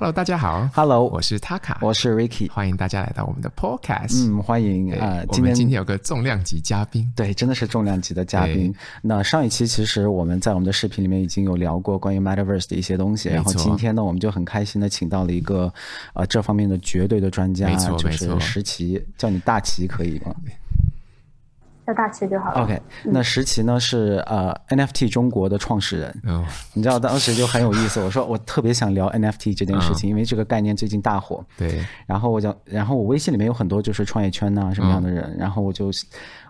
Hello，大家好。Hello，我是 Taka，我是 Ricky，欢迎大家来到我们的 Podcast。嗯，欢迎啊、呃！今天今天有个重量级嘉宾，对，真的是重量级的嘉宾。那上一期其实我们在我们的视频里面已经有聊过关于 Metaverse 的一些东西，然后今天呢，我们就很开心的请到了一个呃这方面的绝对的专家，就是石奇，叫你大奇可以吗？叫大齐就好了。OK，那石奇呢是呃 NFT 中国的创始人。嗯，你知道当时就很有意思，我说我特别想聊 NFT 这件事情，嗯，因为这个概念最近大火。对。然后我讲，然后我微信里面有很多就是创业圈呐什么样的人，嗯，然后我就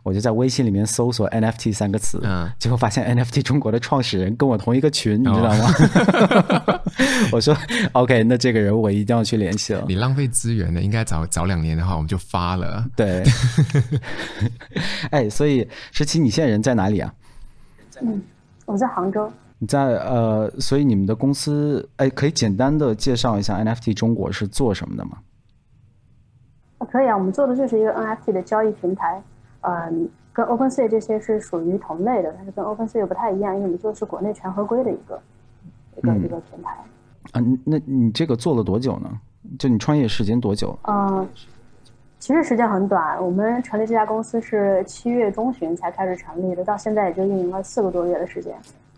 我就在微信里面搜索 NFT 三个词，嗯，结果发现 NFT 中国的创始人跟我同一个群，嗯，你知道吗？我说 OK，那这个人我一定要去联系了。你浪费资源的，应该早早两年的话，我们就发了。对。哎。所以十七，你现在人在哪里啊？嗯，我在杭州。你在呃，所以你们的公司，哎，可以简单的介绍一下 NFT 中国是做什么的吗？可以啊，我们做的就是一个 NFT 的交易平台，嗯，跟 OpenSea 这些是属于同类的，但是跟 OpenSea 又不太一样，因为我们做的是国内全合规的一个一个、嗯、一个平台。啊，那你这个做了多久呢？就你创业时间多久？嗯。其实时间很短，我们成立这家公司是七月中旬才开始成立的，到现在也就运营了四个多月的时间，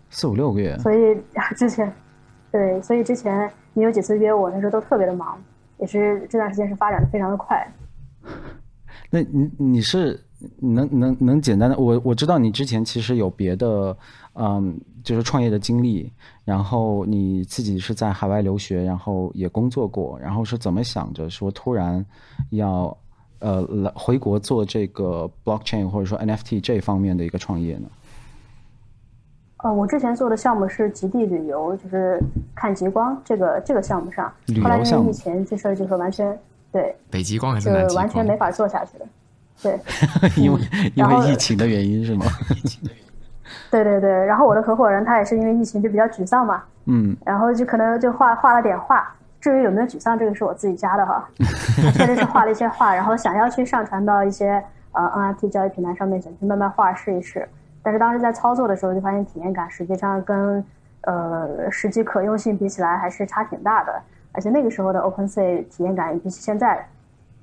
四五六个月。所以之前，对，所以之前你有几次约我，那时候都特别的忙，也是这段时间是发展的非常的快。那你你是能能能简单的，我我知道你之前其实有别的，嗯，就是创业的经历，然后你自己是在海外留学，然后也工作过，然后是怎么想着说突然要。呃，来回国做这个 blockchain 或者说 NFT 这方面的一个创业呢？呃，我之前做的项目是极地旅游，就是看极光这个这个项目上，后来因为疫情这事儿就是完全对北极光还是南极光？就完全没法做下去了。对，因为因为疫情的原因是吗？疫情的原因。对对对，然后我的合伙人他也是因为疫情就比较沮丧嘛，嗯，然后就可能就画画了点画。至于有没有沮丧，这个是我自己加的哈。确实是画了一些画，然后想要去上传到一些呃 NFT 交易平台上面，想去慢慢画试一试。但是当时在操作的时候，就发现体验感实际上跟呃实际可用性比起来还是差挺大的。而且那个时候的 OpenSea 体验感比起现在，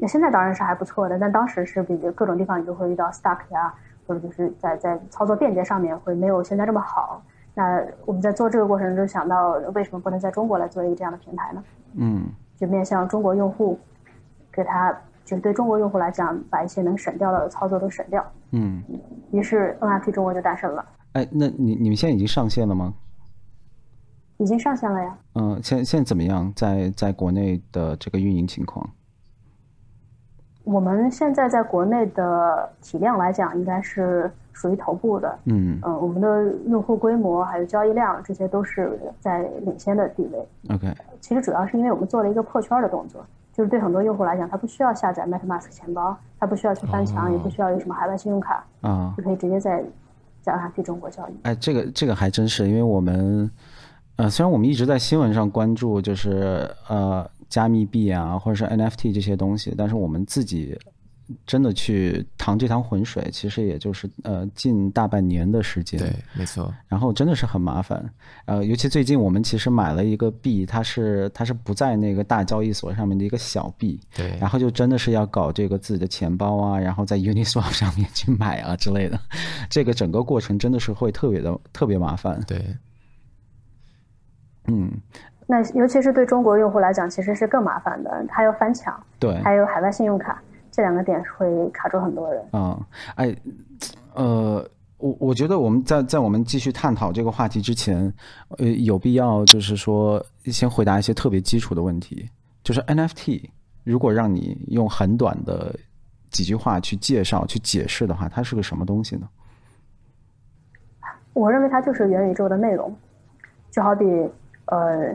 那现在当然是还不错的，但当时是比各种地方你都会遇到 stuck 呀，或者就是在在操作便捷上面会没有现在这么好。那我们在做这个过程中想到，为什么不能在中国来做一个这样的平台呢？嗯，就面向中国用户，给他就是对中国用户来讲，把一些能省掉的操作都省掉。嗯，于是 NFT 中国就诞生了。哎，那你你们现在已经上线了吗？已经上线了呀。嗯，现现在怎么样？在在国内的这个运营情况？我们现在在国内的体量来讲，应该是。属于头部的，嗯嗯、呃，我们的用户规模还有交易量，这些都是在领先的地位。OK，其实主要是因为我们做了一个破圈的动作，就是对很多用户来讲，他不需要下载 MetaMask 钱包，他不需要去翻墙，oh. 也不需要有什么海外信用卡，啊、oh.，就可以直接在在 NFT 中国交易。哎，这个这个还真是，因为我们，呃，虽然我们一直在新闻上关注，就是呃加密币啊，或者是 NFT 这些东西，但是我们自己。真的去趟这趟浑水，其实也就是呃近大半年的时间。对，没错。然后真的是很麻烦，呃，尤其最近我们其实买了一个币，它是它是不在那个大交易所上面的一个小币。对。然后就真的是要搞这个自己的钱包啊，然后在 Uniswap 上面去买啊之类的，这个整个过程真的是会特别的特别麻烦。对。嗯。那尤其是对中国用户来讲，其实是更麻烦的，还要翻墙。对。还有海外信用卡。这两个点会卡住很多人啊、嗯！哎，呃，我我觉得我们在在我们继续探讨这个话题之前，呃，有必要就是说先回答一些特别基础的问题。就是 NFT，如果让你用很短的几句话去介绍、去解释的话，它是个什么东西呢？我认为它就是元宇宙的内容，就好比呃，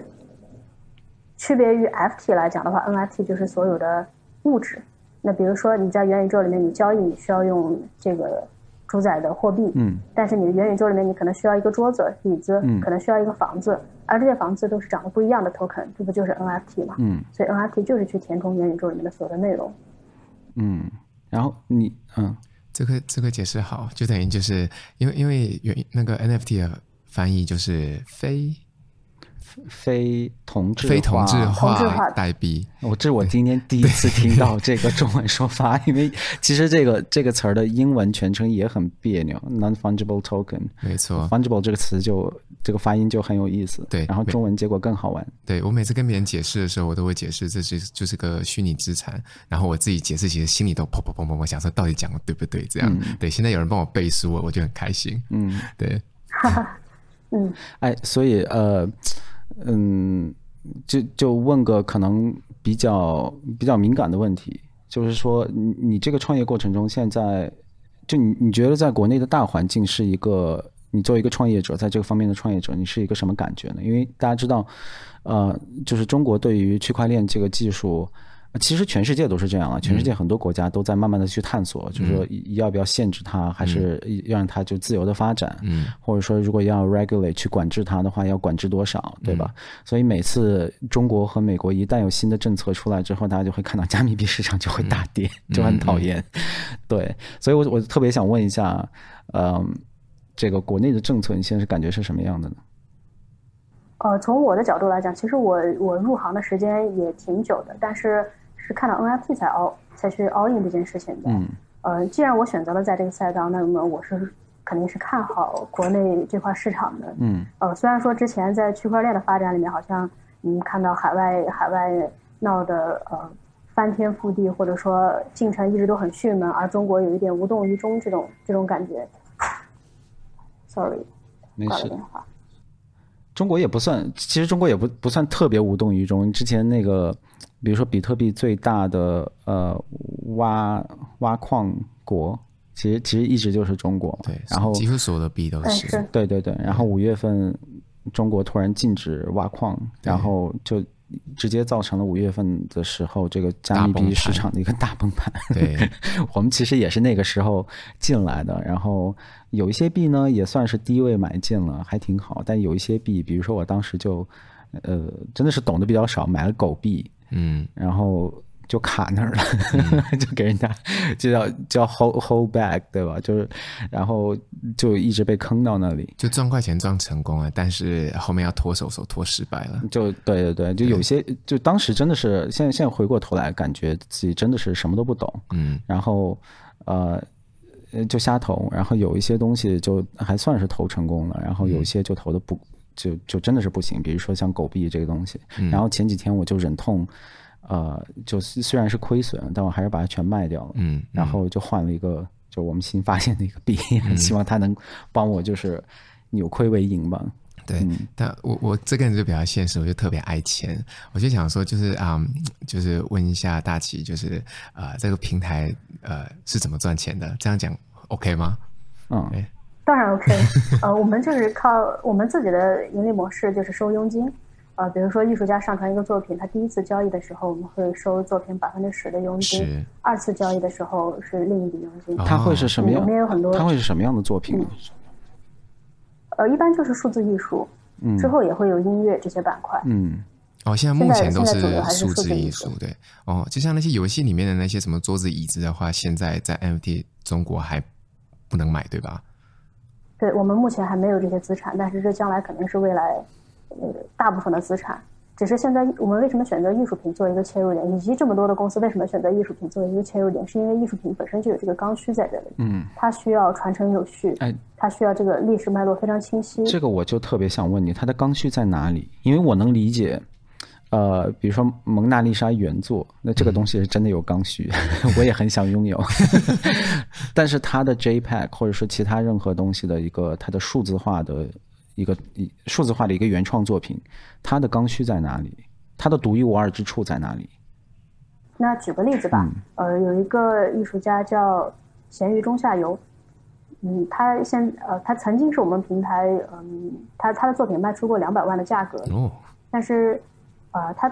区别于 FT 来讲的话，NFT 就是所有的物质。那比如说你在元宇宙里面，你交易你需要用这个主宰的货币，嗯，但是你的元宇宙里面你可能需要一个桌子、椅子，嗯，可能需要一个房子，而这些房子都是长得不一样的 token，这不就是 NFT 吗？嗯，所以 NFT 就是去填充元宇宙里面的所有的内容。嗯，然后你嗯，这个这个解释好，就等于就是因为因为原那个 NFT 的翻译就是非非同质非同质化代币。我这是我今天第一次听到这个中文说法，因为 其实这个这个词儿的英文全称也很别扭，non-fungible token。没错，fungible 这个词就这个发音就很有意思。对，然后中文结果更好玩。对，我每次跟别人解释的时候，我都会解释这是就是个虚拟资产，然后我自己解释，其实心里都砰砰砰砰砰，想说到底讲的对不对？这样、嗯、对。现在有人帮我背书，我就很开心。嗯，对。嗯，哎，所以呃，嗯，就就问个可能比较比较敏感的问题，就是说，你你这个创业过程中，现在就你你觉得在国内的大环境是一个，你作为一个创业者，在这个方面的创业者，你是一个什么感觉呢？因为大家知道，呃，就是中国对于区块链这个技术。其实全世界都是这样啊，全世界很多国家都在慢慢的去探索，嗯、就是说要不要限制它，还是要让它就自由的发展，嗯，或者说如果要 regulate 去管制它的话，要管制多少，对吧？嗯、所以每次中国和美国一旦有新的政策出来之后，大家就会看到加密币市场就会大跌，嗯、就很讨厌。嗯、对，所以我我特别想问一下，嗯，这个国内的政策你现在是感觉是什么样的呢？呃，从我的角度来讲，其实我我入行的时间也挺久的，但是。是看到 NFT 才 all 才去 all in 这件事情的。嗯。呃，既然我选择了在这个赛道，那么我是肯定是看好国内这块市场的。嗯。呃，虽然说之前在区块链的发展里面，好像嗯看到海外海外闹得呃翻天覆地，或者说进程一直都很迅猛，而中国有一点无动于衷这种这种感觉。Sorry。挂了电话。中国也不算，其实中国也不不算特别无动于衷。之前那个。比如说，比特币最大的呃挖挖矿国，其实其实一直就是中国。对，然后几乎所有的币都是。对对对，然后五月份中国突然禁止挖矿，然后就直接造成了五月份的时候这个加密币市场的一个大崩盘。对，我们其实也是那个时候进来的，然后有一些币呢也算是低位买进了，还挺好。但有一些币，比如说我当时就呃真的是懂得比较少，买了狗币。嗯，然后就卡那儿了，嗯、就给人家就叫叫 hold hold back，对吧？就是，然后就一直被坑到那里，就赚快钱赚成功了，但是后面要脱手手脱失败了。就对对对，就有些就当时真的是，现在现在回过头来，感觉自己真的是什么都不懂。嗯，然后呃就瞎投，然后有一些东西就还算是投成功了，然后有一些就投的不。嗯就就真的是不行，比如说像狗币这个东西，嗯、然后前几天我就忍痛，呃，就虽然是亏损，但我还是把它全卖掉了，嗯，嗯然后就换了一个，就我们新发现的一个币，嗯、希望它能帮我就是扭亏为盈吧。对，嗯、但我我这个人就比较现实，我就特别爱钱，我就想说就是啊、嗯，就是问一下大齐，就是啊、呃，这个平台呃是怎么赚钱的？这样讲 OK 吗？嗯。当然 OK，呃，我们就是靠我们自己的盈利模式，就是收佣金。呃，比如说艺术家上传一个作品，他第一次交易的时候，我们会收作品百分之十的佣金；是二次交易的时候是另一笔佣金。它会是什么样？里面有很多。它会是什么样的作品？嗯、呃，一般就是数字艺术，嗯，之后也会有音乐这些板块。嗯，哦，现在目前都是数字艺术，对。哦，就像那些游戏里面的那些什么桌子椅子的话，现在在 NFT 中国还不能买，对吧？对，我们目前还没有这些资产，但是这将来肯定是未来，呃，大部分的资产。只是现在我们为什么选择艺术品做一个切入点，以及这么多的公司为什么选择艺术品作为一个切入点，是因为艺术品本身就有这个刚需在这里，嗯，它需要传承有序，哎，它需要这个历史脉络非常清晰。这个我就特别想问你，它的刚需在哪里？因为我能理解。呃，比如说蒙娜丽莎原作，那这个东西是真的有刚需，嗯、我也很想拥有。但是它的 JPEG 或者说其他任何东西的一个它的数字化的一个一数字化的一个原创作品，它的刚需在哪里？它的独一无二之处在哪里？那举个例子吧，嗯、呃，有一个艺术家叫咸鱼中下游，嗯，他现呃他曾经是我们平台，嗯，他他的作品卖出过两百万的价格，哦，但是。啊、呃，他，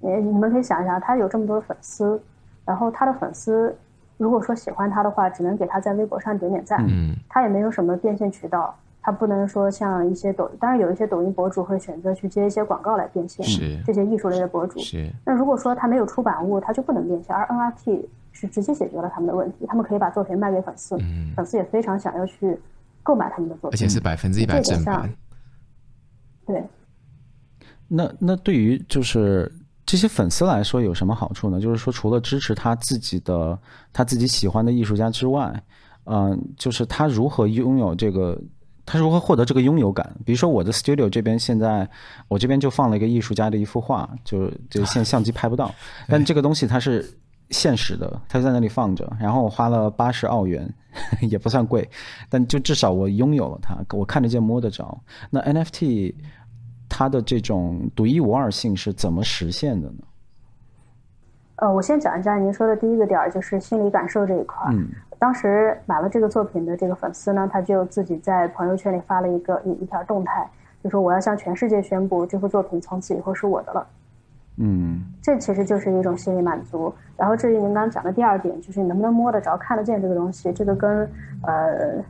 你你们可以想一想，他有这么多的粉丝，然后他的粉丝如果说喜欢他的话，只能给他在微博上点点赞，嗯，他也没有什么变现渠道，他不能说像一些抖，当然有一些抖音博主会选择去接一些广告来变现，是这些艺术类的博主，是。那如果说他没有出版物，他就不能变现，而 NFT 是直接解决了他们的问题，他们可以把作品卖给粉丝，嗯、粉丝也非常想要去购买他们的作品，而且是百分之一百正版，对。那那对于就是这些粉丝来说有什么好处呢？就是说，除了支持他自己的他自己喜欢的艺术家之外，嗯、呃，就是他如何拥有这个，他如何获得这个拥有感？比如说我的 studio 这边现在，我这边就放了一个艺术家的一幅画，就就现在相机拍不到，但这个东西它是现实的，它在那里放着，然后我花了八十澳元，也不算贵，但就至少我拥有了它，我看得见摸得着。那 NFT。它的这种独一无二性是怎么实现的呢？呃，我先讲一下您说的第一个点儿，就是心理感受这一块。嗯，当时买了这个作品的这个粉丝呢，他就自己在朋友圈里发了一个一一条动态，就说我要向全世界宣布，这幅作品从此以后是我的了。嗯，这其实就是一种心理满足。然后至于您刚刚讲的第二点，就是你能不能摸得着、看得见这个东西，这个跟呃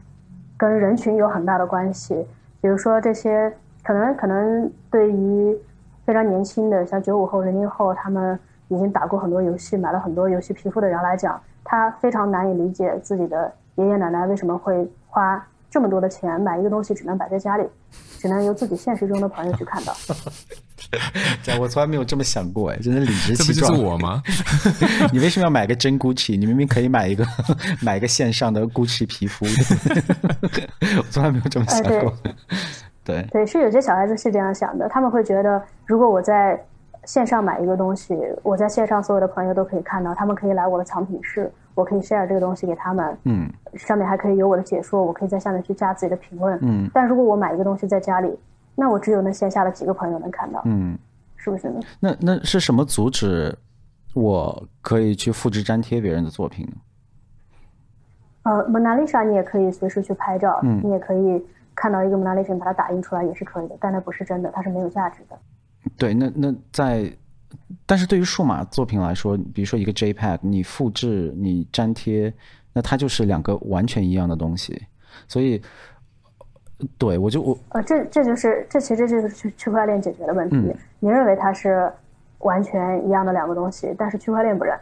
跟人群有很大的关系。比如说这些。可能可能对于非常年轻的像九五后、零零后，他们已经打过很多游戏、买了很多游戏皮肤的人来讲，他非常难以理解自己的爷爷奶奶为什么会花这么多的钱买一个东西，只能摆在家里，只能由自己现实中的朋友去看到。这我从来没有这么想过，哎，真的理直气壮。这不就是我吗？你为什么要买个真 Gucci？你明明可以买一个买一个线上的 Gucci 皮肤。我从来没有这么想过。哎对对，是有些小孩子是这样想的，他们会觉得，如果我在线上买一个东西，我在线上所有的朋友都可以看到，他们可以来我的藏品室，我可以 share 这个东西给他们，嗯，上面还可以有我的解说，我可以在下面去加自己的评论，嗯，但如果我买一个东西在家里，那我只有那线下的几个朋友能看到，嗯，是不是呢？那那是什么阻止我可以去复制粘贴别人的作品呢？呃，蒙娜丽莎你也可以随时去拍照，嗯，你也可以。看到一个蒙娜丽莎，把它打印出来也是可以的，但那不是真的，它是没有价值的。对，那那在，但是对于数码作品来说，比如说一个 JPEG，你复制、你粘贴，那它就是两个完全一样的东西。所以，对我就我呃，这这就是这其实就是区区块链解决的问题。嗯，你认为它是完全一样的两个东西，但是区块链不认。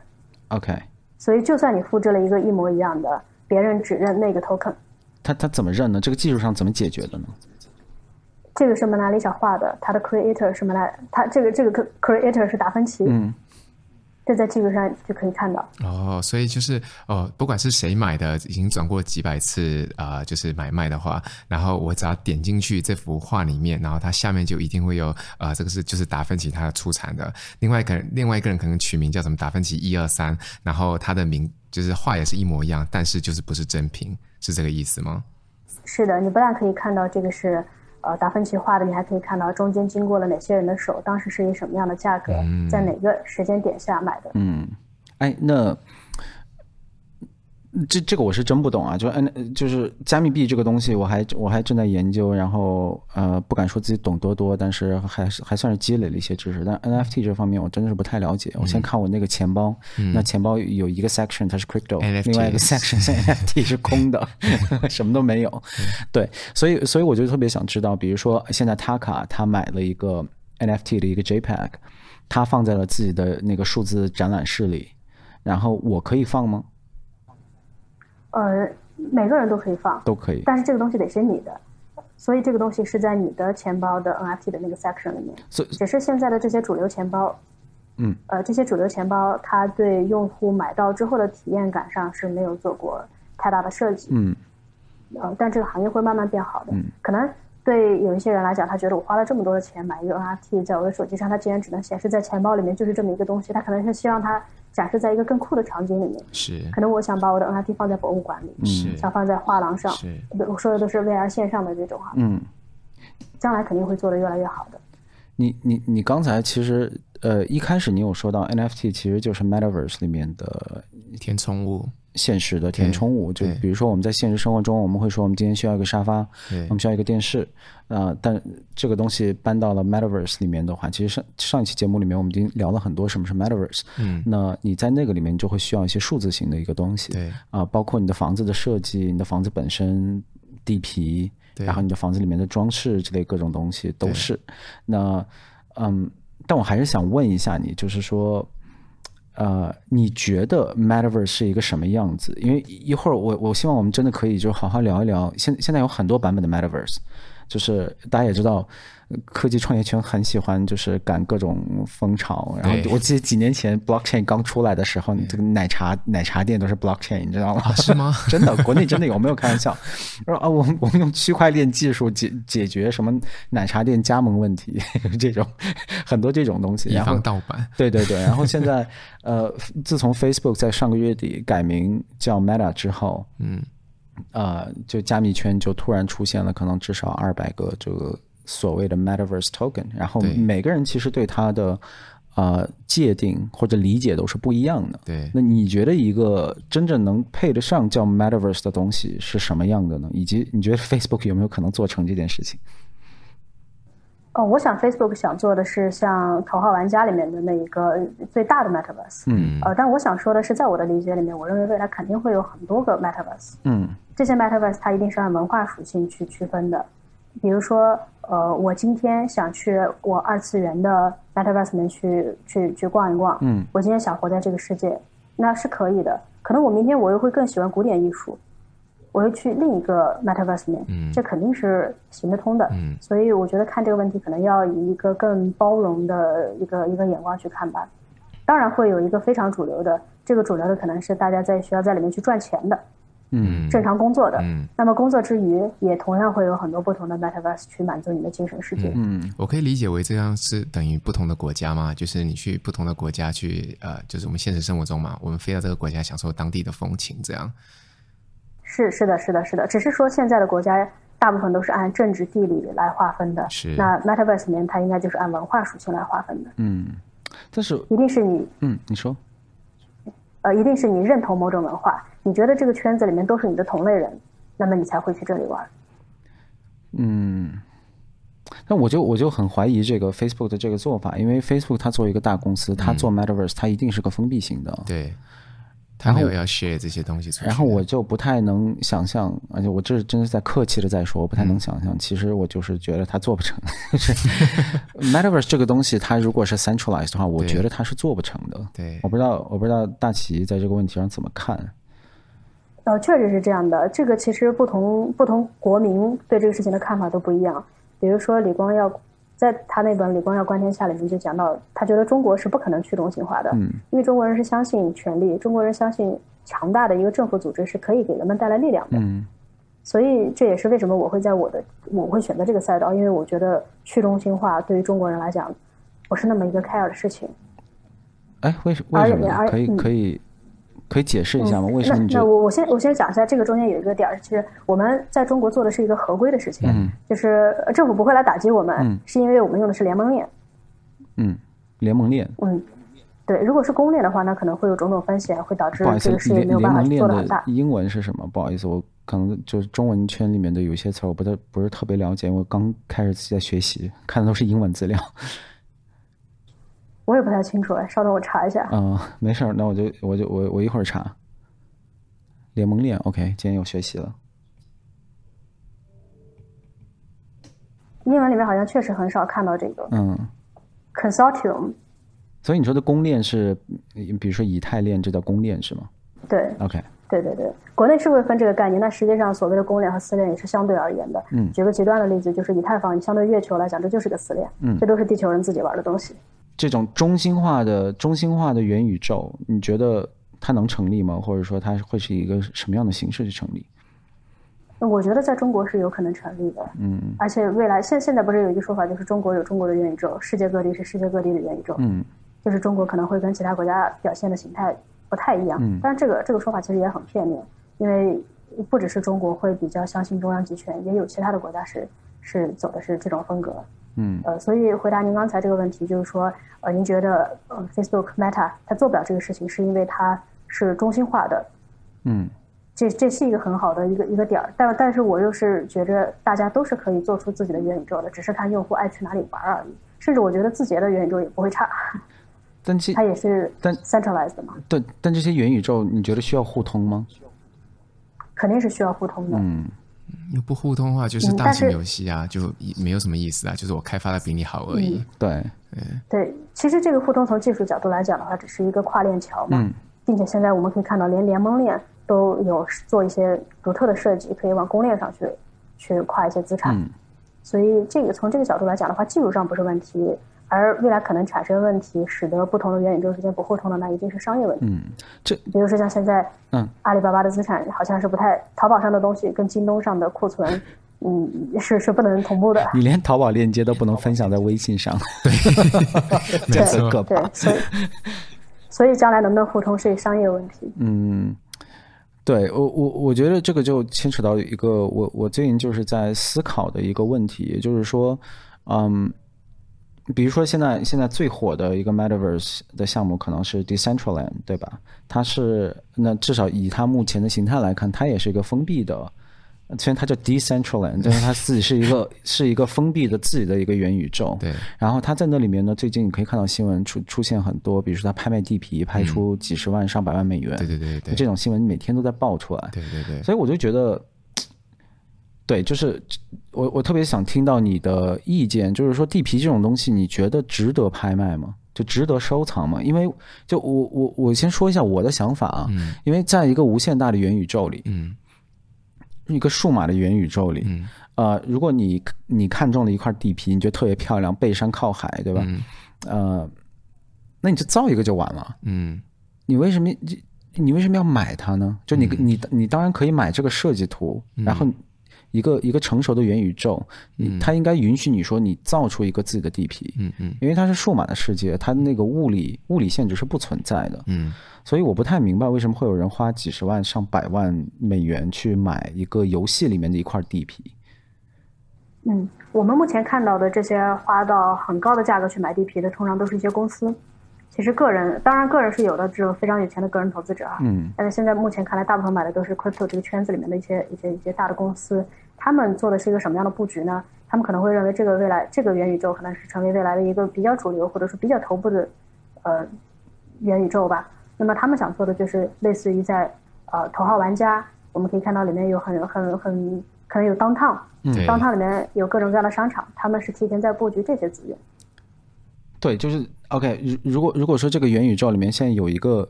OK。所以，就算你复制了一个一模一样的，别人只认那个 token。他他怎么认呢？这个技术上怎么解决的呢？这个是蒙娜丽莎画的，它的 creator 是蒙娜，它这个这个 creator 是达芬奇。嗯，这在技术上就可以看到。哦，所以就是哦，不管是谁买的，已经转过几百次啊、呃，就是买卖的话，然后我只要点进去这幅画里面，然后它下面就一定会有啊、呃，这个是就是达芬奇他出产的。另外一个人，另外一个人可能取名叫什么达芬奇一二三，然后他的名就是画也是一模一样，但是就是不是真品。是这个意思吗？是的，你不但可以看到这个是呃达芬奇画的，你还可以看到中间经过了哪些人的手，当时是以什么样的价格，嗯、在哪个时间点下买的。嗯，哎，那。这这个我是真不懂啊，就 N，就是加密币这个东西，我还我还正在研究，然后呃，不敢说自己懂多多，但是还是还算是积累了一些知识。但 NFT 这方面我真的是不太了解。我先看我那个钱包，嗯、那钱包有一个 section 它是 crypto，、嗯、另外一个 section 是 NFT 是空的，什么都没有。对，所以所以我就特别想知道，比如说现在 Taka 他买了一个 NFT 的一个 JPEG，他放在了自己的那个数字展览室里，然后我可以放吗？呃，每个人都可以放，都可以，但是这个东西得是你的，所以这个东西是在你的钱包的 NFT 的那个 section 里面。所以，只是现在的这些主流钱包，嗯，呃，这些主流钱包，它对用户买到之后的体验感上是没有做过太大的设计，嗯，呃，但这个行业会慢慢变好的，嗯，可能对有一些人来讲，他觉得我花了这么多的钱买一个 NFT，在我的手机上，它竟然只能显示在钱包里面，就是这么一个东西，他可能是希望它。展示在一个更酷的场景里面，是可能我想把我的 NFT 放在博物馆里，是想放在画廊上，是我说的都是 VR 线上的这种哈，嗯，将来肯定会做得越来越好的。你你你刚才其实呃一开始你有说到 NFT 其实就是 Metaverse 里面的填充物。现实的填充物，就比如说我们在现实生活中，我们会说我们今天需要一个沙发，我们需要一个电视，啊、呃，但这个东西搬到了 Metaverse 里面的话，其实上上一期节目里面我们已经聊了很多什么是 Metaverse，嗯，那你在那个里面就会需要一些数字型的一个东西，对，啊、呃，包括你的房子的设计，你的房子本身地皮，对，然后你的房子里面的装饰之类各种东西都是，那嗯，但我还是想问一下你，就是说。呃，你觉得 Metaverse 是一个什么样子？因为一会儿我我希望我们真的可以就好好聊一聊。现现在有很多版本的 Metaverse，就是大家也知道。科技创业圈很喜欢，就是赶各种风潮。然后我记得几年前 blockchain 刚出来的时候，你这个奶茶奶茶店都是 blockchain，你知道吗？啊、是吗？真的，国内真的有，没有开玩笑。说啊，我们我们用区块链技术解解决什么奶茶店加盟问题，这种很多这种东西。以防盗版。对对对。然后现在，呃，自从 Facebook 在上个月底改名叫 Meta 之后，嗯，呃，就加密圈就突然出现了可能至少二百个这个。所谓的 Metaverse Token，然后每个人其实对它的呃界定或者理解都是不一样的。对，那你觉得一个真正能配得上叫 Metaverse 的东西是什么样的呢？以及你觉得 Facebook 有没有可能做成这件事情？哦，我想 Facebook 想做的是像头号玩家里面的那一个最大的 Metaverse。嗯。呃，但我想说的是，在我的理解里面，我认为未来肯定会有很多个 Metaverse。嗯。这些 Metaverse 它一定是按文化属性去区分的。比如说，呃，我今天想去我二次元的 Metaverse 里面去去去逛一逛，嗯，我今天想活在这个世界，那是可以的。可能我明天我又会更喜欢古典艺术，我又去另一个 Metaverse 里面，嗯，这肯定是行得通的。嗯，所以我觉得看这个问题可能要以一个更包容的一个一个眼光去看吧。当然会有一个非常主流的，这个主流的可能是大家在需要在里面去赚钱的。嗯，正常工作的，嗯，那么工作之余，也同样会有很多不同的 Metaverse 去满足你的精神世界。嗯，我可以理解为这样是等于不同的国家吗？就是你去不同的国家去，呃，就是我们现实生活中嘛，我们飞到这个国家享受当地的风情，这样。是是的，是的，是的，只是说现在的国家大部分都是按政治地理来划分的。是。那 Metaverse 里面它应该就是按文化属性来划分的。嗯，但是一定是你，嗯，你说。呃，一定是你认同某种文化，你觉得这个圈子里面都是你的同类人，那么你才会去这里玩。嗯，那我就我就很怀疑这个 Facebook 的这个做法，因为 Facebook 它作为一个大公司，它做 Metaverse，它一定是个封闭型的。嗯、对。他没有要 share 这些东西出去，然后我就不太能想象，而且我这是真的在客气的在说，我不太能想象。嗯、其实我就是觉得他做不成。Metaverse 这个东西，它如果是 centralized 的话，我觉得它是做不成的。对，我不知道，我不知道大奇在这个问题上怎么看。呃，确实是这样的。这个其实不同不同国民对这个事情的看法都不一样。比如说李光耀。在他那本《李光耀观天下》里面就讲到，他觉得中国是不可能去中心化的，嗯，因为中国人是相信权力，中国人相信强大的一个政府组织是可以给人们带来力量的，嗯，所以这也是为什么我会在我的我会选择这个赛道，因为我觉得去中心化对于中国人来讲不是那么一个 care 的事情。哎，为什为什么？可以可以。可以解释一下吗？为什么你觉得？那我我先我先讲一下，这个中间有一个点儿，其实我们在中国做的是一个合规的事情，嗯，就是政府不会来打击我们，嗯，是因为我们用的是联盟链，嗯，联盟链，嗯，对，如果是公链的话，那可能会有种种风险，会导致这个事业没有办法做得很大。英文是什么？不好意思，我可能就是中文圈里面的有些词，我不太不是特别了解，我刚开始在学习，看的都是英文资料。我也不太清楚哎，稍等我查一下。嗯，没事儿，那我就我就我我一会儿查。联盟链，OK，今天又学习了。英文里面好像确实很少看到这个。嗯。Consortium。所以你说的公链是，比如说以太链，这叫公链是吗？对。OK。对对对，国内是会分这个概念，但实际上所谓的公链和私链也是相对而言的。嗯。举个极端的例子，就是以太坊，你相对月球来讲，这就是个私链。嗯。这都是地球人自己玩的东西。这种中心化的中心化的元宇宙，你觉得它能成立吗？或者说它会是一个什么样的形式去成立？我觉得在中国是有可能成立的。嗯，而且未来现现在不是有一个说法，就是中国有中国的元宇宙，世界各地是世界各地的元宇宙。嗯，就是中国可能会跟其他国家表现的形态不太一样。嗯，但是这个这个说法其实也很片面，因为不只是中国会比较相信中央集权，也有其他的国家是是走的是这种风格。嗯，呃，所以回答您刚才这个问题，就是说，呃，您觉得，呃，Facebook Meta 它做不了这个事情，是因为它是中心化的。嗯，这这是一个很好的一个一个点儿，但但是我又是觉着大家都是可以做出自己的元宇宙的，只是看用户爱去哪里玩而已。甚至我觉得字节的元宇宙也不会差。但其它也是但 centralized 的嘛。对，但这些元宇宙你觉得需要互通吗？肯定是需要互通的。嗯。又不互通的话，就是大型游戏啊，就没有什么意思啊。就是我开发的比你好而已。对，对，对。其实这个互通从技术角度来讲的话，只是一个跨链桥嘛。嗯。并且现在我们可以看到，连联盟链都有做一些独特的设计，可以往公链上去去跨一些资产。嗯。所以这个从这个角度来讲的话，技术上不是问题，而未来可能产生问题，使得不同的元宇宙之间不互通的，那一定是商业问题。嗯，这比如说像现在，嗯，阿里巴巴的资产好像是不太，淘宝上的东西跟京东上的库存，嗯，是是不能同步的。你连淘宝链接都不能分享在微信上，对，没错，对，所以 所以将来能不能互通是商业问题。嗯。对我我我觉得这个就牵扯到一个我我最近就是在思考的一个问题，也就是说，嗯，比如说现在现在最火的一个 Metaverse 的项目可能是 Decentraland，对吧？它是那至少以它目前的形态来看，它也是一个封闭的。虽然它叫 Decentraland，但是它自己是一个 是一个封闭的自己的一个元宇宙。对。然后它在那里面呢，最近你可以看到新闻出出现很多，比如说它拍卖地皮，拍出几十万、上百万美元。对对对对。这种新闻每天都在爆出来。对对对。所以我就觉得，对，就是我我特别想听到你的意见，就是说地皮这种东西，你觉得值得拍卖吗？就值得收藏吗？因为就我我我先说一下我的想法啊。嗯。因为在一个无限大的元宇宙里。嗯。一个数码的元宇宙里，嗯、呃，如果你你看中了一块地皮，你觉得特别漂亮，背山靠海，对吧？嗯、呃，那你就造一个就完了。嗯，你为什么你你为什么要买它呢？就你、嗯、你你当然可以买这个设计图，嗯、然后。一个一个成熟的元宇宙，嗯，它应该允许你说你造出一个自己的地皮，嗯嗯，因为它是数码的世界，它那个物理物理限制是不存在的，嗯，所以我不太明白为什么会有人花几十万上百万美元去买一个游戏里面的一块地皮。嗯，我们目前看到的这些花到很高的价格去买地皮的，通常都是一些公司。其实个人，当然个人是有的，只有非常有钱的个人投资者啊。嗯。但是现在目前看来，大部分买的都是 crypto 这个圈子里面的一些一些一些大的公司。他们做的是一个什么样的布局呢？他们可能会认为这个未来这个元宇宙可能是成为未来的一个比较主流或者是比较头部的呃元宇宙吧。那么他们想做的就是类似于在呃头号玩家，我们可以看到里面有很很很可能有 downtown，嗯，downtown 里面有各种各样的商场，他们是提前在布局这些资源。对，就是 OK。如如果如果说这个元宇宙里面现在有一个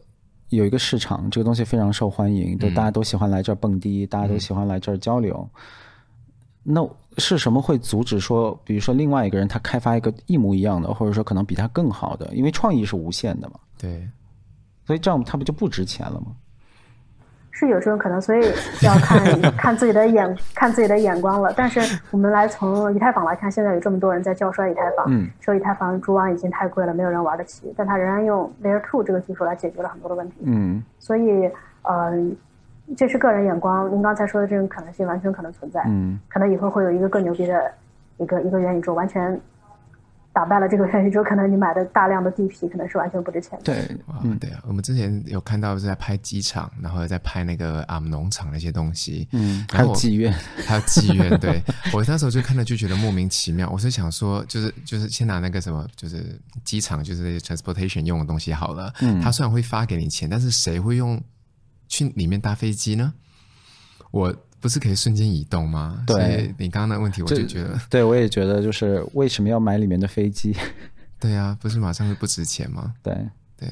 有一个市场，这个东西非常受欢迎，就大家都喜欢来这儿蹦迪，大家都喜欢来这儿交流。那是什么会阻止说，比如说另外一个人他开发一个一模一样的，或者说可能比他更好的？因为创意是无限的嘛。对，所以这样他不就不值钱了吗？是有这种可能，所以要看 看自己的眼，看自己的眼光了。但是我们来从以太坊来看，现在有这么多人在叫衰以太坊，嗯，说以太坊主网已经太贵了，没有人玩得起。但他仍然用 Layer Two 这个技术来解决了很多的问题，嗯。所以，呃，这是个人眼光。您刚才说的这种可能性完全可能存在，嗯，可能以后会有一个更牛逼的一个一个元宇宙，完全。打败了这个元宇宙，可能你买的大量的地皮可能是完全不值钱的。对，嗯，对啊，我们之前有看到是在拍机场，然后在拍那个啊农场那些东西，嗯，还有妓院，还有妓院。对，我那时候就看了就觉得莫名其妙。我是想说，就是就是先拿那个什么，就是机场就是那些 transportation 用的东西好了。嗯，他虽然会发给你钱，但是谁会用去里面搭飞机呢？我。不是可以瞬间移动吗？对，你刚刚的问题，我就觉得，对我也觉得，就是为什么要买里面的飞机？对呀、啊，不是马上就不值钱吗？对对。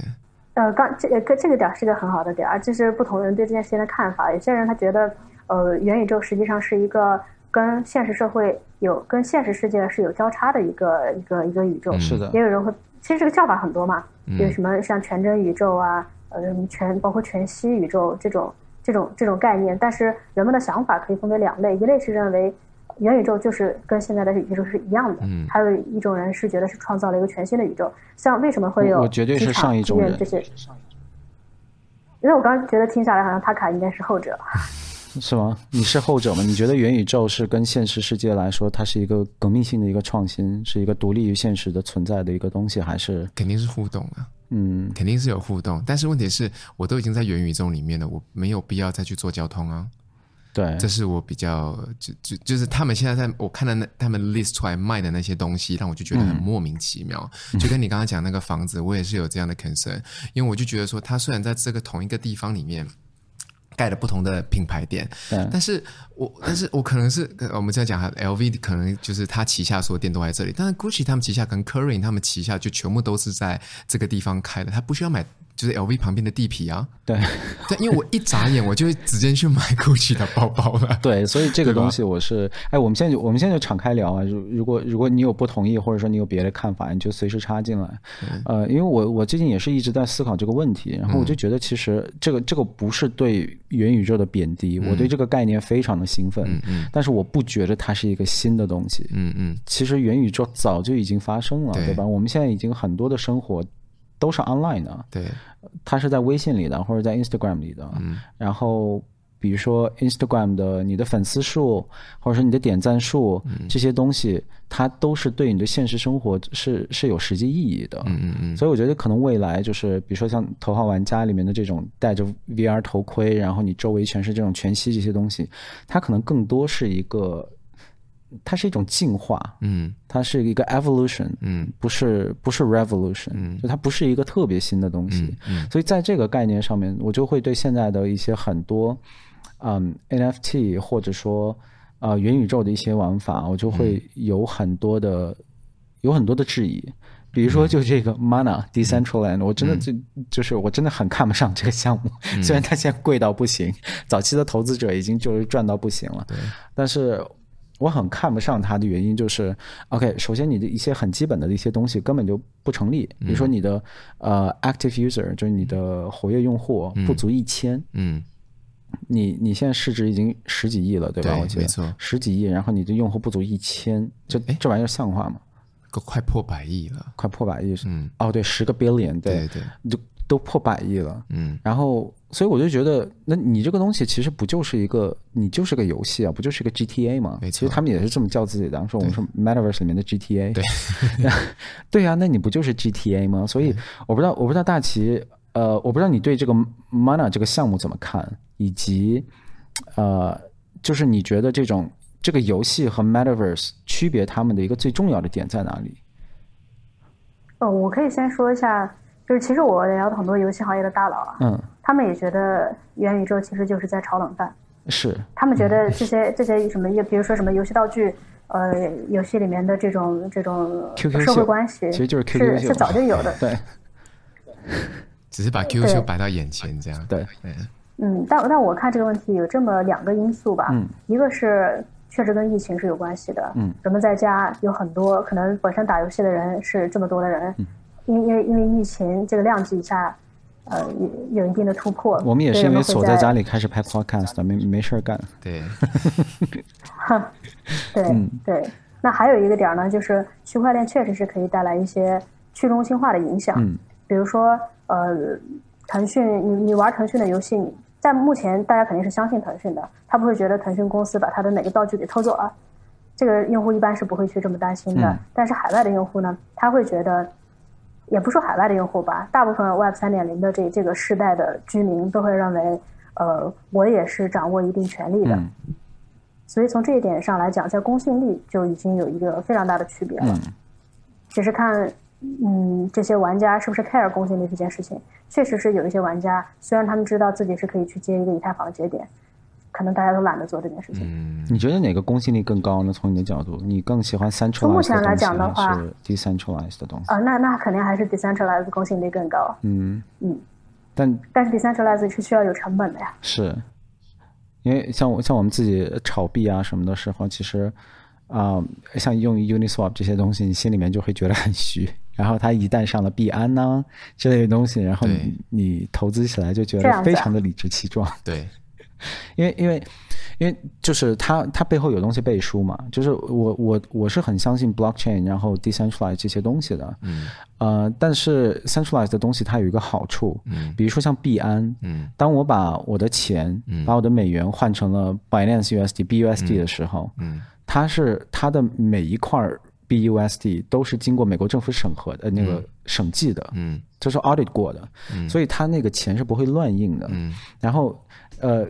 呃，刚这个这个点是个很好的点，就是不同人对这件事情的看法。有些人他觉得，呃，元宇宙实际上是一个跟现实社会有跟现实世界是有交叉的一个一个一个宇宙。是的。也有人会，其实这个叫法很多嘛，有什么像全真宇宙啊，呃，全包括全息宇宙这种。这种这种概念，但是人们的想法可以分为两类，一类是认为元宇宙就是跟现在的宇宙是一样的，嗯，还有一种人是觉得是创造了一个全新的宇宙。像为什么会有我绝对是上一种人这些？因为我刚刚觉得听下来，好像塔卡应该是后者，是吗？你是后者吗？你觉得元宇宙是跟现实世界来说，它是一个革命性的一个创新，是一个独立于现实的存在的一个东西，还是肯定是互动啊？嗯，肯定是有互动，但是问题是我都已经在元宇宙里面了，我没有必要再去做交通啊。对，这是我比较就就就是他们现在在我看到那他们 list 出来卖的那些东西，让我就觉得很莫名其妙。嗯、就跟你刚刚讲那个房子，我也是有这样的 concern，因为我就觉得说，它虽然在这个同一个地方里面。盖了不同的品牌店，但是我，但是我可能是我们在讲，LV 可能就是他旗下所有店都在这里，但是 Gucci 他们旗下跟 Kering 他们旗下就全部都是在这个地方开的，他不需要买就是 LV 旁边的地皮啊。对，对，因为我一眨眼，我就会直接去买 Gucci 的包包了。对，所以这个东西我是，哎，我们现在就我们现在就敞开聊啊。如如果如果你有不同意，或者说你有别的看法，你就随时插进来。呃，因为我我最近也是一直在思考这个问题，然后我就觉得其实这个这个不是对元宇宙的贬低，我对这个概念非常的兴奋。嗯嗯。但是我不觉得它是一个新的东西。嗯嗯。其实元宇宙早就已经发生了，对吧？我们现在已经很多的生活。都是 online 的，对，它是在微信里的或者在 Instagram 里的，嗯，然后比如说 Instagram 的你的粉丝数或者说你的点赞数，嗯，这些东西，它都是对你的现实生活是是有实际意义的，嗯嗯嗯，所以我觉得可能未来就是比如说像头号玩家里面的这种戴着 VR 头盔，然后你周围全是这种全息这些东西，它可能更多是一个。它是一种进化，嗯，它是一个 evolution，嗯，不是不是 revolution，嗯，就它不是一个特别新的东西，嗯，嗯，所以在这个概念上面，我就会对现在的一些很多，嗯，NFT 或者说啊、呃、元宇宙的一些玩法，我就会有很多的、嗯、有很多的质疑，比如说就这个 Mana Decentraland，、嗯、我真的就、嗯、就是我真的很看不上这个项目，嗯、虽然它现在贵到不行，早期的投资者已经就是赚到不行了，对，但是。我很看不上它的原因就是，OK，首先你的一些很基本的一些东西根本就不成立，比如说你的呃 active user 就是你的活跃用户不足一千，嗯，你你现在市值已经十几亿了，对吧？对，我记得没错，十几亿，然后你的用户不足一千，这这玩意儿像话吗？都快破百亿了，快破百亿，嗯，哦对，十个 billion，对对，就都破百亿了，嗯，然后。所以我就觉得，那你这个东西其实不就是一个，你就是个游戏啊，不就是一个 GTA 吗？没错。其实他们也是这么叫自己的，说我们是 Metaverse 里面的 GTA。对。对呀，那你不就是 GTA 吗？所以我不知道，我不知道大奇，呃，我不知道你对这个 Mana 这个项目怎么看，以及呃，就是你觉得这种这个游戏和 Metaverse 区别他们的一个最重要的点在哪里？哦，我可以先说一下。就是其实我聊的很多游戏行业的大佬啊，嗯，他们也觉得元宇宙其实就是在炒冷饭，是，他们觉得这些、嗯、这些什么，比如说什么游戏道具，呃，游戏里面的这种这种社会关系，其实就是 QQ 是是早就有的，对，只是把 QQ 摆到眼前这样，对，对，嗯，但但我看这个问题有这么两个因素吧，嗯，一个是确实跟疫情是有关系的，嗯，人们在家有很多可能本身打游戏的人是这么多的人。嗯因因为因为疫情这个量级下，呃，有有一定的突破。我们也是因为锁在家里开始拍 podcast，没没事儿干。对，哈，对、嗯、对。那还有一个点呢，就是区块链确实是可以带来一些去中心化的影响。嗯。比如说，呃，腾讯，你你玩腾讯的游戏，在目前大家肯定是相信腾讯的，他不会觉得腾讯公司把他的哪个道具给偷走了，这个用户一般是不会去这么担心的。嗯、但是海外的用户呢，他会觉得。也不说海外的用户吧，大部分 Web 三点零的这这个世代的居民都会认为，呃，我也是掌握一定权利的，嗯、所以从这一点上来讲，在公信力就已经有一个非常大的区别了。其实看，嗯，这些玩家是不是 care 公信力这件事情，确实是有一些玩家，虽然他们知道自己是可以去接一个以太坊的节点。可能大家都懒得做这件事情。嗯，你觉得哪个公信力更高呢？从你的角度，你更喜欢 centralized 从目前来讲的话，还是 decentralized 的东西？啊、呃，那那肯定还是 decentralized 公信力更高。嗯嗯，但但是 decentralized 是需要有成本的呀。是，因为像我像我们自己炒币啊什么的时候，其实啊、呃，像用 Uniswap 这些东西，你心里面就会觉得很虚。然后它一旦上了币安呢这类的东西，然后你你投资起来就觉得非常的理直气壮。对。因为因为因为就是它它背后有东西背书嘛，就是我我我是很相信 blockchain，然后 decentralized 这些东西的，嗯，呃，但是 centralized 的东西它有一个好处，嗯，比如说像币安，嗯，当我把我的钱，嗯，把我的美元换成了 Binance USD BUSD 的时候，嗯，它是它的每一块 BUSD 都是经过美国政府审核的那个审计的，嗯，就是 audit 过的，嗯，所以它那个钱是不会乱印的，嗯，然后呃。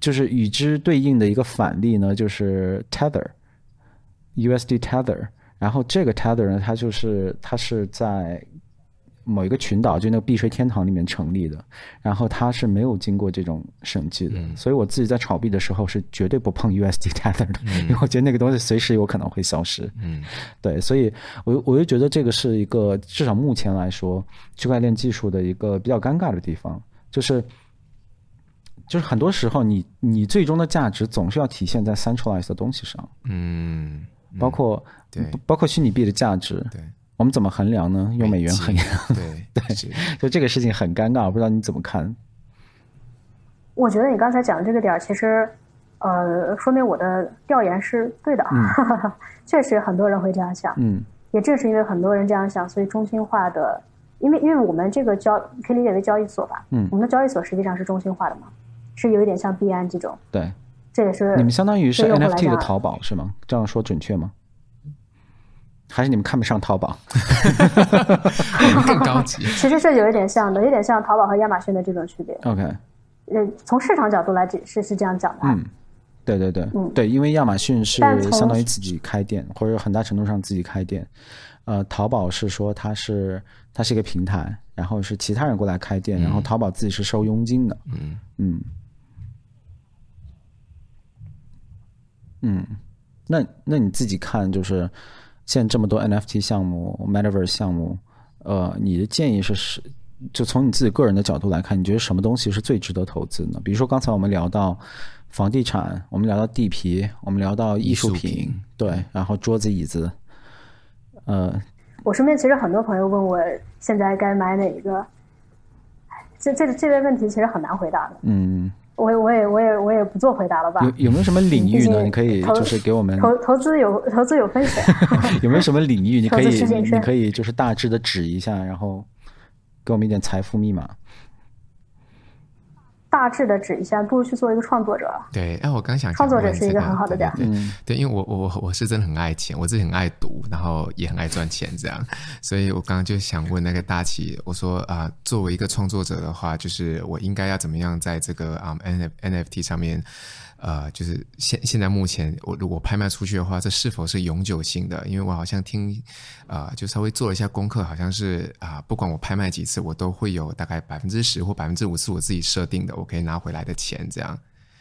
就是与之对应的一个反例呢，就是 Tether，USD Tether，然后这个 Tether 呢，它就是它是在某一个群岛，就那个避税天堂里面成立的，然后它是没有经过这种审计的，嗯、所以我自己在炒币的时候是绝对不碰 USD Tether 的，嗯、因为我觉得那个东西随时有可能会消失。嗯，对，所以我我就觉得这个是一个至少目前来说，区块链技术的一个比较尴尬的地方，就是就是很多时候你你最终的价值总是要体现在 centralized 的东西上。嗯，嗯。包括对，包括虚拟币的价值。对。我们怎么衡量呢？用美元衡量，对 对，就这个事情很尴尬，我不知道你怎么看。我觉得你刚才讲的这个点儿，其实，呃，说明我的调研是对的。嗯、确实，很多人会这样想。嗯，也正是因为很多人这样想，所以中心化的，因为因为我们这个交可以理解为交易所吧。嗯，我们的交易所实际上是中心化的嘛，是有一点像币安这种。对，这也是你们相当于是 NFT 的淘宝是吗？这样说准确吗？还是你们看不上淘宝？更高级。其实是有一点像的，有点像淘宝和亚马逊的这种区别。OK，呃，从市场角度来解释是这样讲的。嗯，对对对，嗯，对，因为亚马逊是相当于自己开店，或者很大程度上自己开店。呃，淘宝是说它是它是一个平台，然后是其他人过来开店，嗯、然后淘宝自己是收佣金的。嗯嗯嗯，那那你自己看就是。现在这么多 NFT 项目、Metaverse 项目，呃，你的建议是是，就从你自己个人的角度来看，你觉得什么东西是最值得投资呢？比如说刚才我们聊到房地产，我们聊到地皮，我们聊到艺术品，艺术品对，然后桌子椅子，呃，我身边其实很多朋友问我现在该买哪一个，这这这类问题其实很难回答的。嗯。我我也我也我也不做回答了吧？有有没有什么领域呢？你可以就是给我们投投资有投资有风险。有没有什么领域你可以你可以就是大致的指一下，然后给我们一点财富密码。大致的指一下，不如去做一个创作者。对，哎，我刚想创作者是一个很好的点。对，对，因为我我我是真的很爱钱，我自己很爱读，然后也很爱赚钱，这样。所以我刚刚就想问那个大奇，我说啊，作为一个创作者的话，就是我应该要怎么样在这个啊 N NFT 上面？呃，就是现现在目前，我如果拍卖出去的话，这是否是永久性的？因为我好像听，呃，就稍微做了一下功课，好像是啊、呃，不管我拍卖几次，我都会有大概百分之十或百分之五是我自己设定的，我可以拿回来的钱，这样。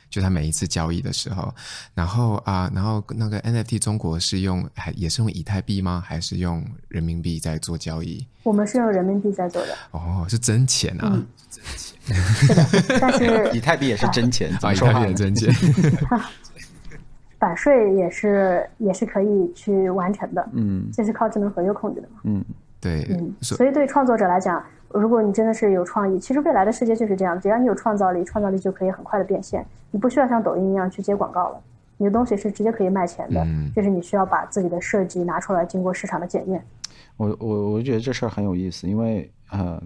就他每一次交易的时候，然后啊、呃，然后那个 NFT 中国是用还也是用以太币吗？还是用人民币在做交易？我们是用人民币在做的。哦，是真钱啊！嗯真钱，是的，但是以太币也是真钱，啊，以太币也是真钱，版税也是也是可以去完成的，嗯，这是靠智能合约控制的嘛，嗯，对，嗯，所以对创作者来讲，如果你真的是有创意，其实未来的世界就是这样，只要你有创造力，创造力就可以很快的变现，你不需要像抖音一样去接广告了，你的东西是直接可以卖钱的，嗯，就是你需要把自己的设计拿出来，经过市场的检验。我我我觉得这事儿很有意思，因为呃。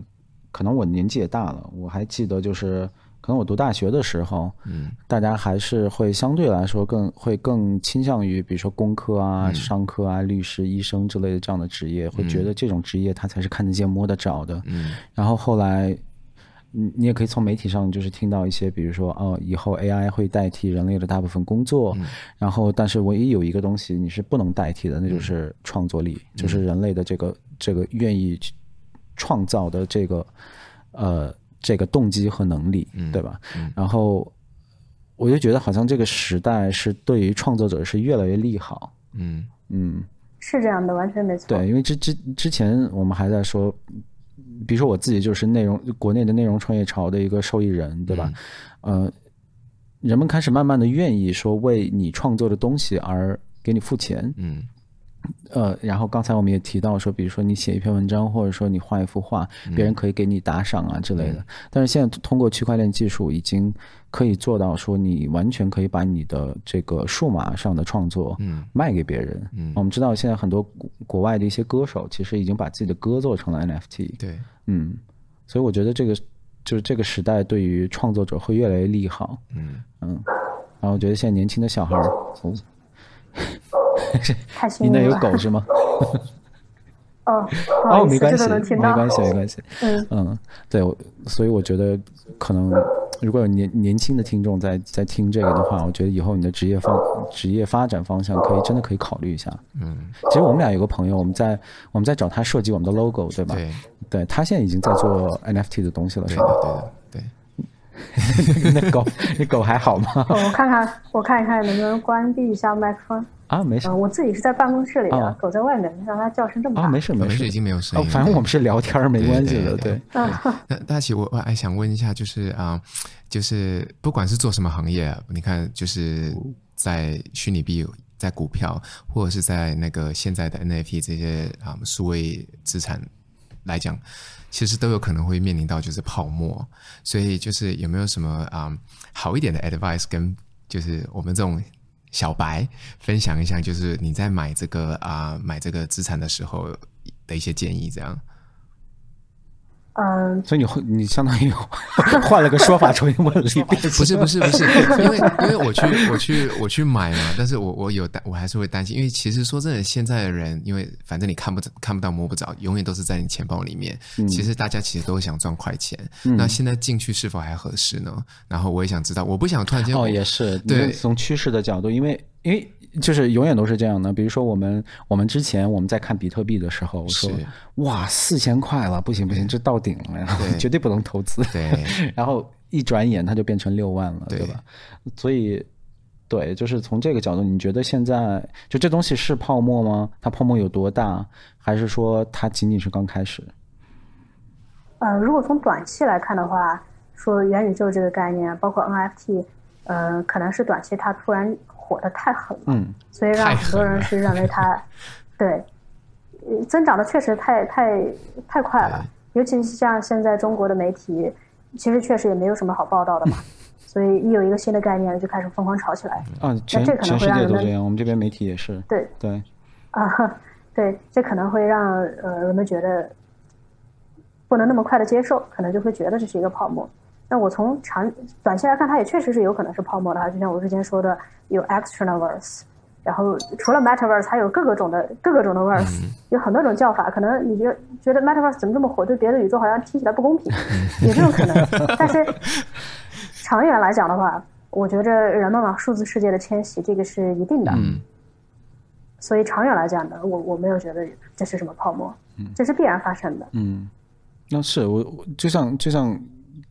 可能我年纪也大了，我还记得就是，可能我读大学的时候，嗯，大家还是会相对来说更会更倾向于，比如说工科啊、嗯、商科啊、律师、医生之类的这样的职业，会觉得这种职业它才是看得见摸得着的。嗯，然后后来，你你也可以从媒体上就是听到一些，比如说哦，以后 AI 会代替人类的大部分工作，嗯、然后但是唯一有一个东西你是不能代替的，那就是创作力，嗯、就是人类的这个这个愿意。创造的这个，呃，这个动机和能力，嗯、对吧？嗯、然后我就觉得好像这个时代是对于创作者是越来越利好。嗯嗯，是这样的，完全没错。对，因为之之之前我们还在说，比如说我自己就是内容国内的内容创业潮的一个受益人，对吧？嗯、呃，人们开始慢慢的愿意说为你创作的东西而给你付钱。嗯。呃，然后刚才我们也提到说，比如说你写一篇文章，或者说你画一幅画，别人可以给你打赏啊之类的。嗯、但是现在通过区块链技术，已经可以做到说，你完全可以把你的这个数码上的创作，嗯，卖给别人。嗯，我们知道现在很多国外的一些歌手，其实已经把自己的歌做成了 NFT。对，嗯，所以我觉得这个就是这个时代对于创作者会越来越利好。嗯嗯，然后我觉得现在年轻的小孩儿。哦 你那有狗是吗？哦哦，没关系，没关系，没关系。嗯嗯，对，所以我觉得可能如果有年年轻的听众在在听这个的话，我觉得以后你的职业方职业发展方向可以真的可以考虑一下。嗯，其实我们俩有个朋友，我们在我们在找他设计我们的 logo，对吧？对，对他现在已经在做 NFT 的东西了，是吧？对的，对的，对。那狗，那狗还好吗？我看看，我看一看能不能关闭一下麦克风。啊，没事、呃。我自己是在办公室里的，啊、狗在外面，让它叫声这么大。啊，没事没事，已经没有声音、哦。反正我们是聊天，没关系的。对。那大奇，我我还想问一下，就是啊、呃，就是不管是做什么行业，你看，就是在虚拟币、在股票，或者是在那个现在的 NFT 这些啊数位资产来讲，其实都有可能会面临到就是泡沫。所以，就是有没有什么啊、好一点的 advice 跟就是我们这种。小白分享一下，就是你在买这个啊、买这个资产的时候的一些建议，这样。嗯，所以你你相当于 换了个说法重新问了一遍。不是不是不是，因为因为我去我去我去买嘛，但是我我有担我还是会担心，因为其实说真的，现在的人，因为反正你看不看不到摸不着，永远都是在你钱包里面。嗯、其实大家其实都想赚快钱，嗯、那现在进去是否还合适呢？然后我也想知道，我不想突然间哦，也是对，从趋势的角度，因为因为。就是永远都是这样的。比如说，我们我们之前我们在看比特币的时候，我说哇，四千块了，不行不行，这到顶了，然 后绝对不能投资。对，然后一转眼它就变成六万了，对吧？所以，对，就是从这个角度，你觉得现在就这东西是泡沫吗？它泡沫有多大？还是说它仅仅是刚开始？呃，如果从短期来看的话，说元宇宙这个概念，包括 NFT，呃，可能是短期它突然。火的太狠了，嗯，所以让很多人是认为它，对，增长的确实太太太快了。尤其是像现在中国的媒体，其实确实也没有什么好报道的嘛，所以一有一个新的概念就开始疯狂炒起来。啊，全这可能会让人，全世界都这样，我们这边媒体也是。对对，啊，对，这可能会让呃人们觉得不能那么快的接受，可能就会觉得这是一个泡沫。那我从长短期来看，它也确实是有可能是泡沫的哈，就像我之前说的，有 external verse，然后除了 metaverse，还有各个种的各个种的 verse，有很多种叫法。可能你觉觉得 metaverse 怎么这么火，对别的宇宙好像听起来不公平，有这种可能。但是 长远来讲的话，我觉着人们往数字世界的迁徙，这个是一定的。嗯。所以长远来讲呢，我我没有觉得这是什么泡沫，这是必然发生的。嗯，那是我我就像就像。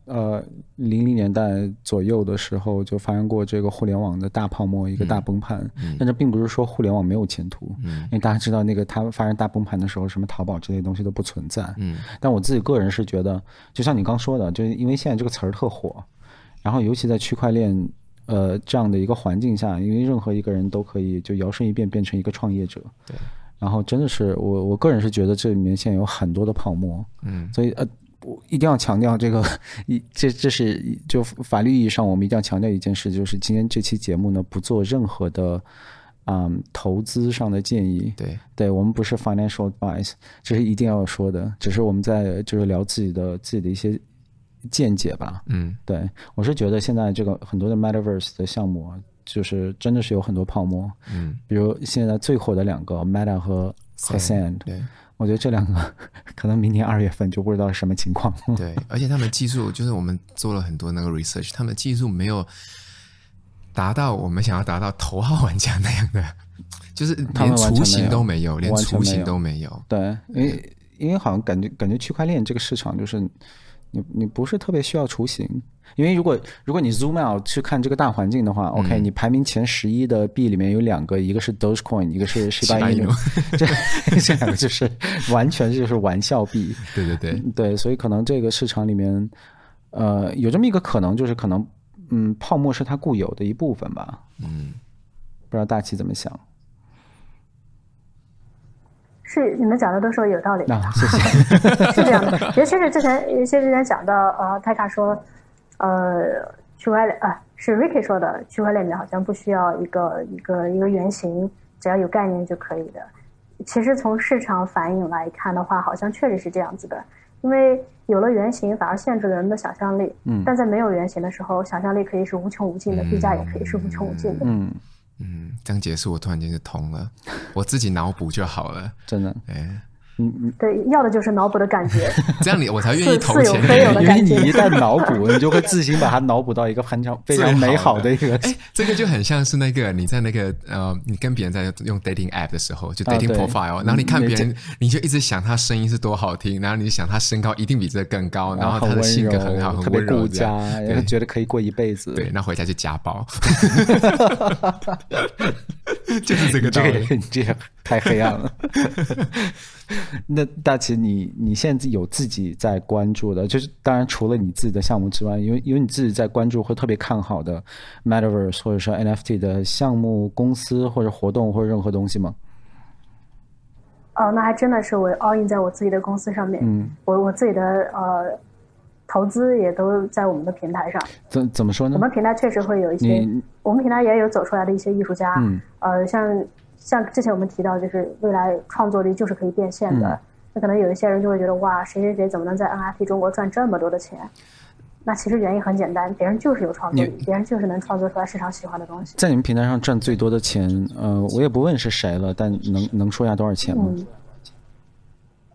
呃，零零年代左右的时候就发生过这个互联网的大泡沫，一个大崩盘。但这并不是说互联网没有前途，嗯、因为大家知道那个它发生大崩盘的时候，什么淘宝这些东西都不存在。嗯，但我自己个人是觉得，就像你刚说的，就是因为现在这个词儿特火，然后尤其在区块链呃这样的一个环境下，因为任何一个人都可以就摇身一变变成一个创业者。对，然后真的是我我个人是觉得这里面现在有很多的泡沫。嗯，所以呃。我一定要强调这个，一这这是就法律意义上，我们一定要强调一件事，就是今天这期节目呢，不做任何的嗯投资上的建议。对，对我们不是 financial advice，这是一定要说的。只是我们在就是聊自己的自己的一些见解吧。嗯，对，我是觉得现在这个很多的 metaverse 的项目，就是真的是有很多泡沫。嗯，比如现在最火的两个 Meta 和 Sand。对。我觉得这两个可能明年二月份就不知道是什么情况。对，而且他们技术就是我们做了很多那个 research，他们技术没有达到我们想要达到头号玩家那样的，就是连雏形都没有，连雏形都没有。对，因为因为好像感觉感觉区块链这个市场就是你你不是特别需要雏形。因为如果如果你 zoom out 去看这个大环境的话、嗯、，OK，你排名前十一的币里面有两个，一个是 Dogecoin，一个是 Shiba Inu，这这两个就是 完全就是玩笑币。对对对对，所以可能这个市场里面，呃，有这么一个可能，就是可能嗯，泡沫是它固有的一部分吧。嗯，不知道大齐怎么想？是你们讲的都说有道理 谢谢。是这样的，尤其是之前，尤其是之前讲到呃，泰卡说。呃，区块链啊，是 Ricky 说的，区块链里面好像不需要一个一个一个原型，只要有概念就可以的。其实从市场反应来看的话，好像确实是这样子的，因为有了原型反而限制了人的想象力。嗯。但在没有原型的时候，想象力可以是无穷无尽的，币价、嗯、也可以是无穷无尽的。嗯嗯，这样结束我突然间就通了，我自己脑补就好了，真的。哎。嗯嗯，对，要的就是脑补的感觉，这样你我才愿意投钱。因为你一旦脑补，你就会自行把它脑补到一个非常非常美好的一个。哎，这个就很像是那个你在那个呃，你跟别人在用 dating app 的时候，就 dating profile，然后你看别人，你就一直想他声音是多好听，然后你想他身高一定比这个更高，然后他的性格很好，很温柔，顾家，然后觉得可以过一辈子。对，那回家就家暴。就是这个这个这个太黑暗了。那大齐，你你现在有自己在关注的，就是当然除了你自己的项目之外，因为因为你自己在关注或特别看好的 Metaverse 或者说 NFT 的项目、公司或者活动或者任何东西吗？哦，那还真的是我 all in 在我自己的公司上面。嗯，我我自己的呃。投资也都在我们的平台上。怎怎么说呢？我们平台确实会有一些，我们平台也有走出来的一些艺术家。嗯。呃，像像之前我们提到，就是未来创作力就是可以变现的。那、嗯、可能有一些人就会觉得，哇，谁谁谁怎么能在 NFT 中国赚这么多的钱？那其实原因很简单，别人就是有创作力，别人就是能创作出来市场喜欢的东西。在你们平台上赚最多的钱，呃，我也不问是谁了，但能能说一下多少钱吗？嗯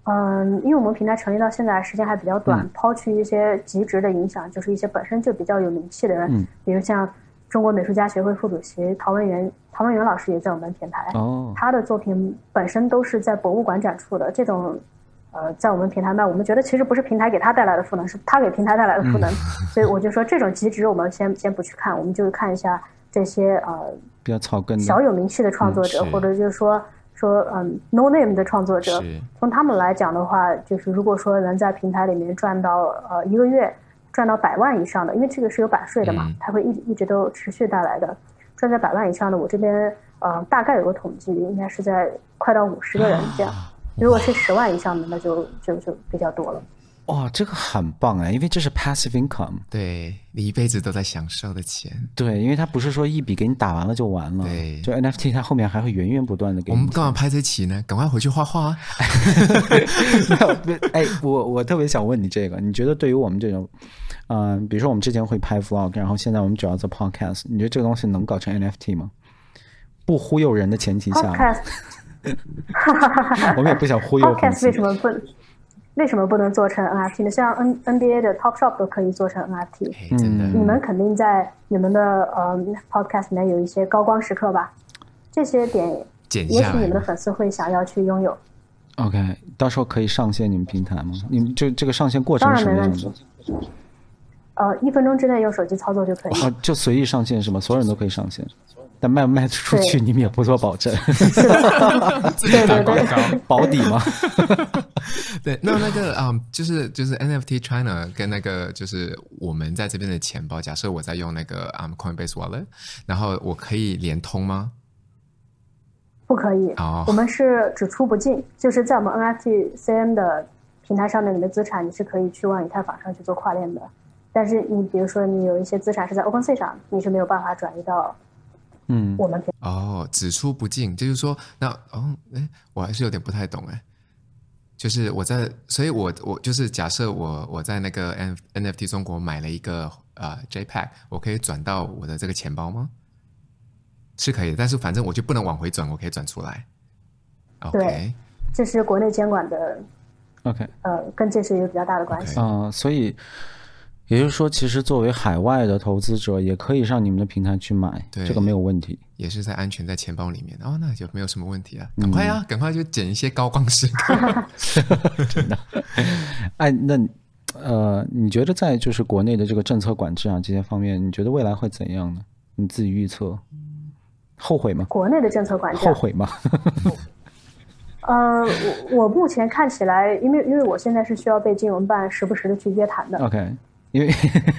嗯，因为我们平台成立到现在时间还比较短，嗯、抛去一些极值的影响，就是一些本身就比较有名气的人，嗯、比如像中国美术家协会副主席陶文元，陶文元老师也在我们平台。哦，他的作品本身都是在博物馆展出的，这种，呃，在我们平台卖，我们觉得其实不是平台给他带来的赋能，是他给平台带来的赋能。嗯、所以我就说，这种极值我们先先不去看，我们就看一下这些呃比较草根小有名气的创作者，嗯、或者就是说。说嗯，no name 的创作者，从他们来讲的话，就是如果说能在平台里面赚到呃一个月赚到百万以上的，因为这个是有版税的嘛，嗯、它会一一直都持续带来的，赚在百万以上的，我这边呃大概有个统计，应该是在快到五十个人这样，啊、如果是十万以上的，那就就就比较多了。哇，这个很棒哎，因为这是 passive income，对，你一辈子都在享受的钱。对，因为它不是说一笔给你打完了就完了。对，就 NFT 它后面还会源源不断的给你。我们干嘛拍这期呢？赶快回去画画啊！哎，我我特别想问你这个，你觉得对于我们这种，嗯、呃，比如说我们之前会拍 vlog，然后现在我们主要做 podcast，你觉得这个东西能搞成 NFT 吗？不忽悠人的前提下，Podcast 我们也不想忽悠。Podcast 为什么不？为什么不能做成 NFT 呢？像 N NBA 的 Top Shop 都可以做成 NFT。嗯，你们肯定在你们的呃 Podcast 里面有一些高光时刻吧？这些点，也许你们的粉丝会想要去拥有。OK，到时候可以上线你们平台吗？你们就这个上线过程是什么样的？呃，一分钟之内用手机操作就可以。啊，就随意上线是吗？所有人都可以上线。但卖不卖得出去，你们也不做保证。对对对，保底吗？对，那那个啊、um,，就是就是 NFT China 跟那个就是我们在这边的钱包，假设我在用那个啊、um, Coinbase Wallet，然后我可以连通吗？不可以。哦，我们是只出不进，就是在我们 NFT CM 的平台上面，你的资产你是可以去往以太坊上去做跨链的。但是你比如说你有一些资产是在 OpenSea 上，你是没有办法转移到。嗯，我们哦，只出不进，就是说，那哦，哎，我还是有点不太懂哎，就是我在，所以我我就是假设我我在那个 N NFT 中国买了一个呃 JPEG，我可以转到我的这个钱包吗？是可以，但是反正我就不能往回转，我可以转出来。Okay、对，这是国内监管的，OK，呃，跟这是一个比较大的关系。嗯所以。也就是说，其实作为海外的投资者，也可以上你们的平台去买，对这个没有问题，也是在安全在钱包里面哦，那就没有什么问题啊。赶快啊，赶、嗯、快就捡一些高光时刻 真的。哎，那呃，你觉得在就是国内的这个政策管制啊这些方面，你觉得未来会怎样呢？你自己预测，后悔吗？国内的政策管制后悔吗？呃，我我目前看起来，因为因为我现在是需要被金融办时不时的去约谈的。OK。因为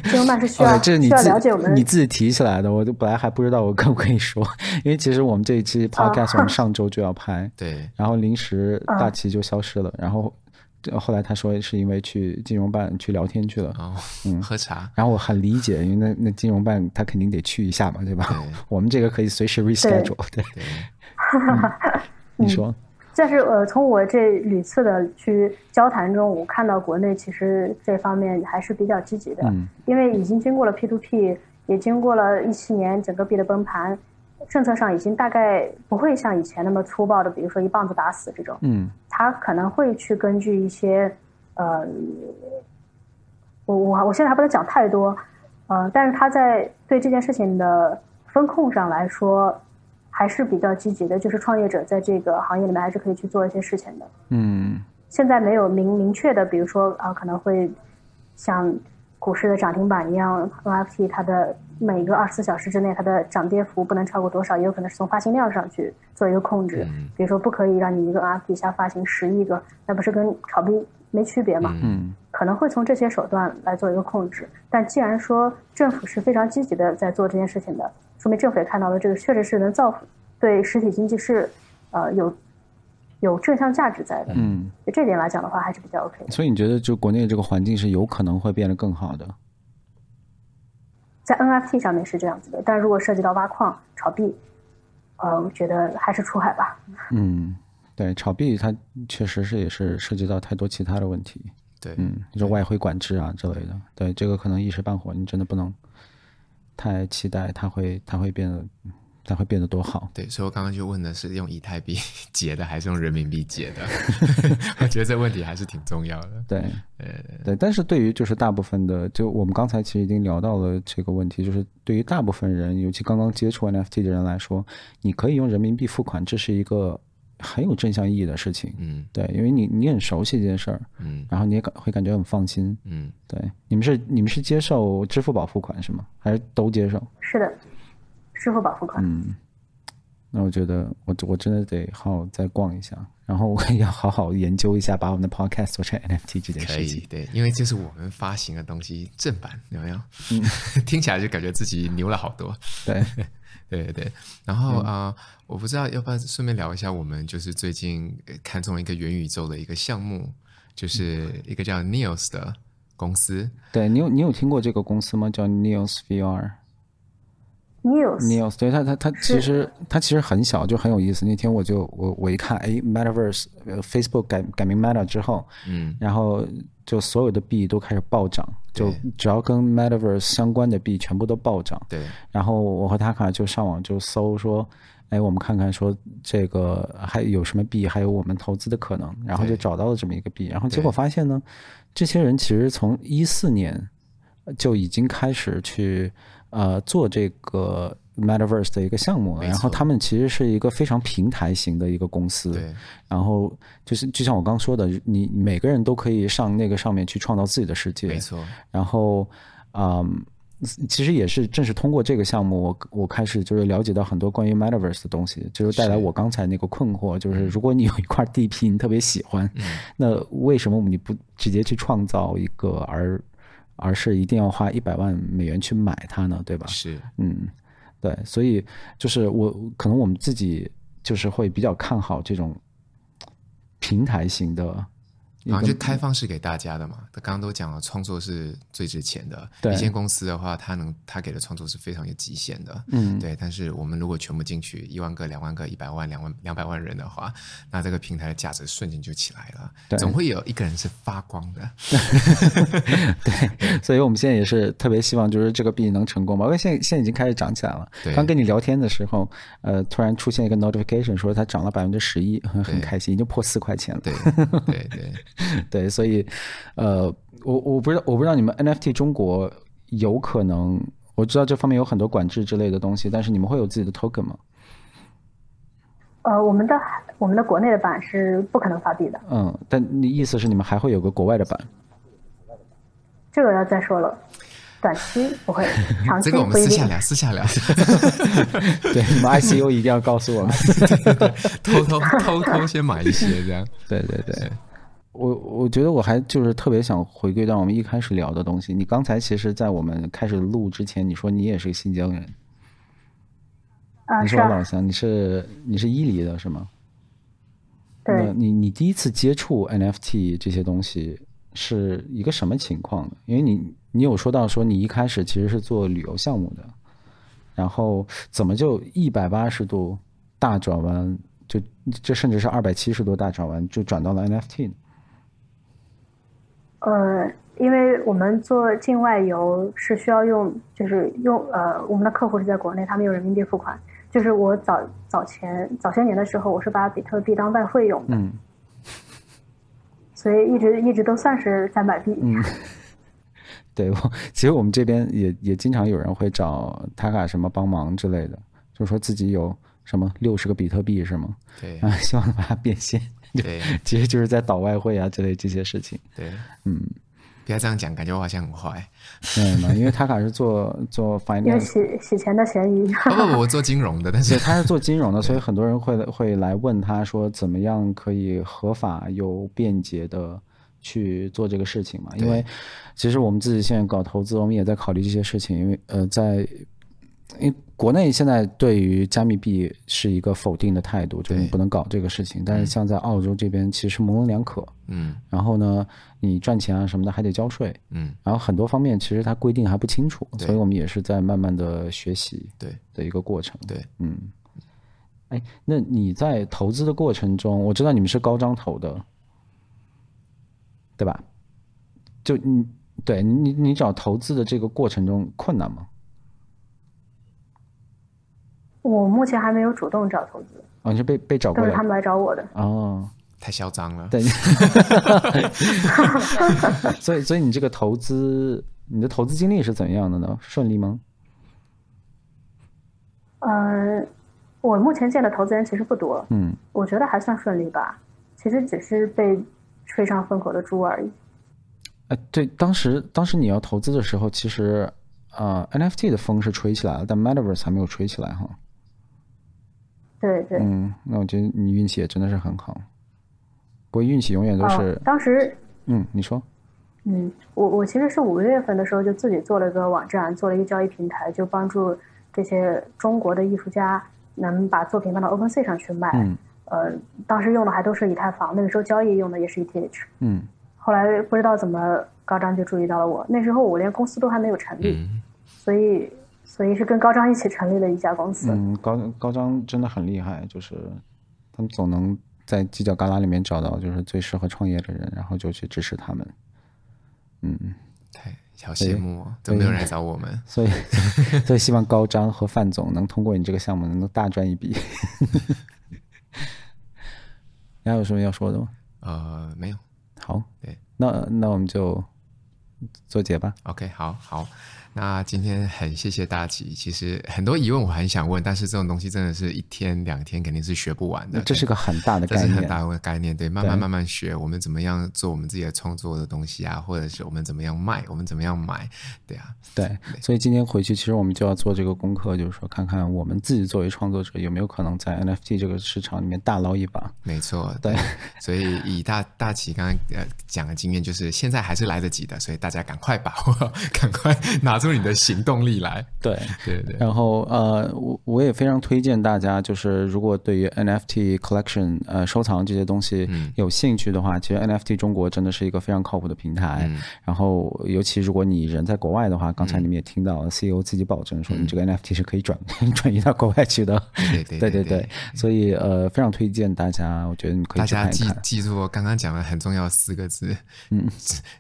金融办是需要，这是你需要了解我们，你自己提起来的，我就本来还不知道我可不可以说，因为其实我们这一期 podcast 我们上周就要拍，对，然后临时大旗就消失了，然后后来他说是因为去金融办去聊天去了，哦，嗯，喝茶，然后我很理解，因为那那金融办他肯定得去一下嘛，对吧？我们这个可以随时 reschedule，对，你说。但是呃，从我这屡次的去交谈中，我看到国内其实这方面还是比较积极的，嗯、因为已经经过了 P to P，也经过了一七年整个币的崩盘，政策上已经大概不会像以前那么粗暴的，比如说一棒子打死这种。嗯，他可能会去根据一些呃，我我我现在还不能讲太多，呃，但是他在对这件事情的风控上来说还是比较积极的，就是创业者在这个行业里面还是可以去做一些事情的。嗯，现在没有明明确的，比如说啊、呃，可能会像。股市的涨停板一样，NFT 它的每个二十四小时之内，它的涨跌幅不能超过多少，也有可能是从发行量上去做一个控制。嗯、比如说，不可以让你一个 NFT 一下发行十亿个，那不是跟炒币没区别嘛？嗯，可能会从这些手段来做一个控制。但既然说政府是非常积极的在做这件事情的，说明政府也看到了这个确实是能造福对实体经济是呃有。有正向价值在的，嗯，就这点来讲的话，还是比较 OK。所以你觉得，就国内这个环境是有可能会变得更好的？在 NFT 上面是这样子的，但如果涉及到挖矿、炒币，呃，我觉得还是出海吧。嗯，对，炒币它确实是也是涉及到太多其他的问题。对，嗯，你说外汇管制啊之类的，对，这个可能一时半会你真的不能太期待它会它会变得。它会变得多好？对，所以我刚刚就问的是用以太币 结的还是用人民币结的？我觉得这问题还是挺重要的。对，呃，对，但是对于就是大部分的，就我们刚才其实已经聊到了这个问题，就是对于大部分人，尤其刚刚接触 NFT 的人来说，你可以用人民币付款，这是一个很有正向意义的事情。嗯，对，因为你你很熟悉这件事儿，嗯，然后你也感会感觉很放心。嗯，对，你们是你们是接受支付宝付款是吗？还是都接受？是的。支付宝付款。嗯，那我觉得我我真的得好好再逛一下，然后我也要好好研究一下，把我们的 podcast 做成 NFT 这件事情。可以，对，因为这是我们发行的东西正版，有没有？嗯，听起来就感觉自己牛了好多。对，对对对。然后啊、嗯呃，我不知道要不要顺便聊一下，我们就是最近看中一个元宇宙的一个项目，就是一个叫 Neos 的公司。对，你有你有听过这个公司吗？叫 Neos VR。Neos，对它它它其实它其实很小，就很有意思。那天我就我我一看，哎，Metaverse，Facebook 改改名 Meta 之后，嗯，然后就所有的币都开始暴涨，就只要跟 Metaverse 相关的币全部都暴涨。对，然后我和塔卡就上网就搜说，哎，我们看看说这个还有什么币，还有我们投资的可能，然后就找到了这么一个币，然后结果发现呢，这些人其实从一四年就已经开始去。呃，做这个 Metaverse 的一个项目，然后他们其实是一个非常平台型的一个公司。对。然后就是就像我刚说的，你每个人都可以上那个上面去创造自己的世界。没错。然后，嗯，其实也是正是通过这个项目，我我开始就是了解到很多关于 Metaverse 的东西，就是带来我刚才那个困惑，就是如果你有一块地皮，你特别喜欢，嗯，那为什么你不直接去创造一个而？而是一定要花一百万美元去买它呢，对吧？是，嗯，对，所以就是我可能我们自己就是会比较看好这种平台型的。啊，就开放式给大家的嘛。他刚刚都讲了，创作是最值钱的。对，一间公司的话，他能他给的创作是非常有极限的。嗯，对。但是我们如果全部进去，一万个、两万个、一百万、两万、两百万人的话，那这个平台的价值瞬间就起来了。对，总会有一个人是发光的。对，所以我们现在也是特别希望，就是这个币能成功嘛。因为现在现在已经开始涨起来了。对。刚跟你聊天的时候，呃，突然出现一个 notification 说它涨了百分之十一，很开心，已经破四块钱了。对对对对，所以。呃，我我不知道，我不知道你们 NFT 中国有可能，我知道这方面有很多管制之类的东西，但是你们会有自己的 token 吗？呃，我们的我们的国内的版是不可能发币的。嗯，但你意思是你们还会有个国外的版？这个要再说了，短期不会，长期 这个我们 私下聊，私下聊。对，你们 ICU 一定要告诉我们，偷偷偷偷先买一些这样。对对对。我我觉得我还就是特别想回归到我们一开始聊的东西。你刚才其实，在我们开始录之前，你说你也是个新疆人，啊，你是我老乡，你是你是伊犁的是吗？对。那你你第一次接触 NFT 这些东西是一个什么情况呢？因为你你有说到说你一开始其实是做旅游项目的，然后怎么就一百八十度大转弯，就这甚至是二百七十度大转弯，就转到了 NFT 呢？呃，因为我们做境外游是需要用，就是用呃，我们的客户是在国内，他们用人民币付款，就是我早早前早些年的时候，我是把比特币当外汇用的，嗯，所以一直一直都算是在买币。嗯，对，我其实我们这边也也经常有人会找 Taka 什么帮忙之类的，就说自己有什么六十个比特币是吗？对，啊，希望把它变现。对，其实就是在倒外汇啊之类这些事情。对，嗯。不要这样讲，感觉我好像很坏。对嘛？因为他卡是做做 finance，有洗洗钱的嫌疑。不不不，我做金融的，但是他是做金融的，所以很多人会会来问他说，怎么样可以合法又便捷的去做这个事情嘛？因为其实我们自己现在搞投资，我们也在考虑这些事情，因为呃在。因为国内现在对于加密币是一个否定的态度，就是你不能搞这个事情。但是像在澳洲这边，其实模棱两可。嗯。然后呢，你赚钱啊什么的还得交税。嗯。然后很多方面其实它规定还不清楚，所以我们也是在慢慢的学习。对。的一个过程。对。嗯。哎，那你在投资的过程中，我知道你们是高张投的，对吧？就你对你你找投资的这个过程中困难吗？我目前还没有主动找投资，哦，你是被被找过来，都是他们来找我的。哦，太嚣张了。对，所以所以你这个投资，你的投资经历是怎样的呢？顺利吗？呃，我目前见的投资人其实不多，嗯，我觉得还算顺利吧。其实只是被吹上风口的猪而已。哎，对，当时当时你要投资的时候，其实啊，呃，NFT 的风是吹起来了，但 Metaverse 还没有吹起来哈。对对，嗯，那我觉得你运气也真的是很好。不过运气永远都是。哦、当时，嗯，你说，嗯，我我其实是五月份的时候就自己做了个网站，做了一个交易平台，就帮助这些中国的艺术家能把作品放到 OpenSea 上去卖。嗯。呃，当时用的还都是以太坊，那个时候交易用的也是 ETH。嗯。后来不知道怎么高张就注意到了我，那时候我连公司都还没有成立，嗯、所以。所以是跟高张一起成立了一家公司。嗯，高高张真的很厉害，就是他们总能在犄角旮旯里面找到就是最适合创业的人，然后就去支持他们。嗯，太好羡慕哦，都没有人来找我们。所以，所以希望高张和范总能通过你这个项目能够大赚一笔。你还有什么要说的吗？呃，没有。好，对，那那我们就做结吧。OK，好好。那今天很谢谢大齐，其实很多疑问我很想问，但是这种东西真的是一天两天肯定是学不完的。这是个很大的概念，这是很大的概念，对，慢慢慢慢学，我们怎么样做我们自己的创作的东西啊，或者是我们怎么样卖，我们怎么样买，对啊，对。对所以今天回去，其实我们就要做这个功课，就是说看看我们自己作为创作者有没有可能在 NFT 这个市场里面大捞一把。没错，对。所以以大大奇刚刚呃讲的经验，就是现在还是来得及的，所以大家赶快把握，赶快拿。出你的行动力来，对对对。然后呃，我我也非常推荐大家，就是如果对于 NFT collection 呃收藏这些东西有兴趣的话，嗯、其实 NFT 中国真的是一个非常靠谱的平台。嗯、然后尤其如果你人在国外的话，刚才你们也听到 CEO 自己保证说，你这个 NFT 是可以转、嗯、转移到国外去的。对对对对，对，对，所以呃，非常推荐大家，我觉得你可以。大家记记住我刚刚讲的很重要四个字，嗯，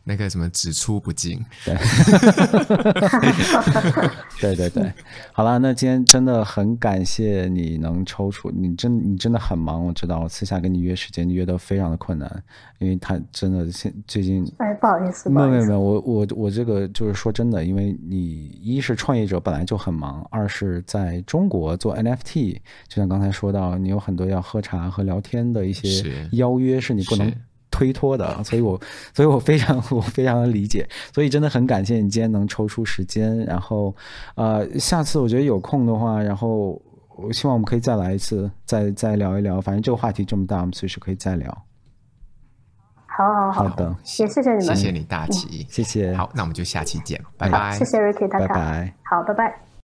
那个什么只出不进。对。对对对，好了，那今天真的很感谢你能抽出，你真你真的很忙，我知道，我私下跟你约时间，你约的非常的困难，因为他真的现最近，哎，不好意思，没有没有没有，我我我这个就是说真的，因为你一是创业者本来就很忙，二是在中国做 NFT，就像刚才说到，你有很多要喝茶和聊天的一些邀约，是你不能。推脱的，所以我，所以我非常，我非常的理解，所以真的很感谢你今天能抽出时间，然后，呃，下次我觉得有空的话，然后我希望我们可以再来一次，再再聊一聊，反正这个话题这么大，我们随时可以再聊。好好好，好的，也谢谢你们，谢谢你大奇，谢谢，好，那我们就下期见，拜拜，谢谢 Ricky 大家，拜拜，好，拜拜。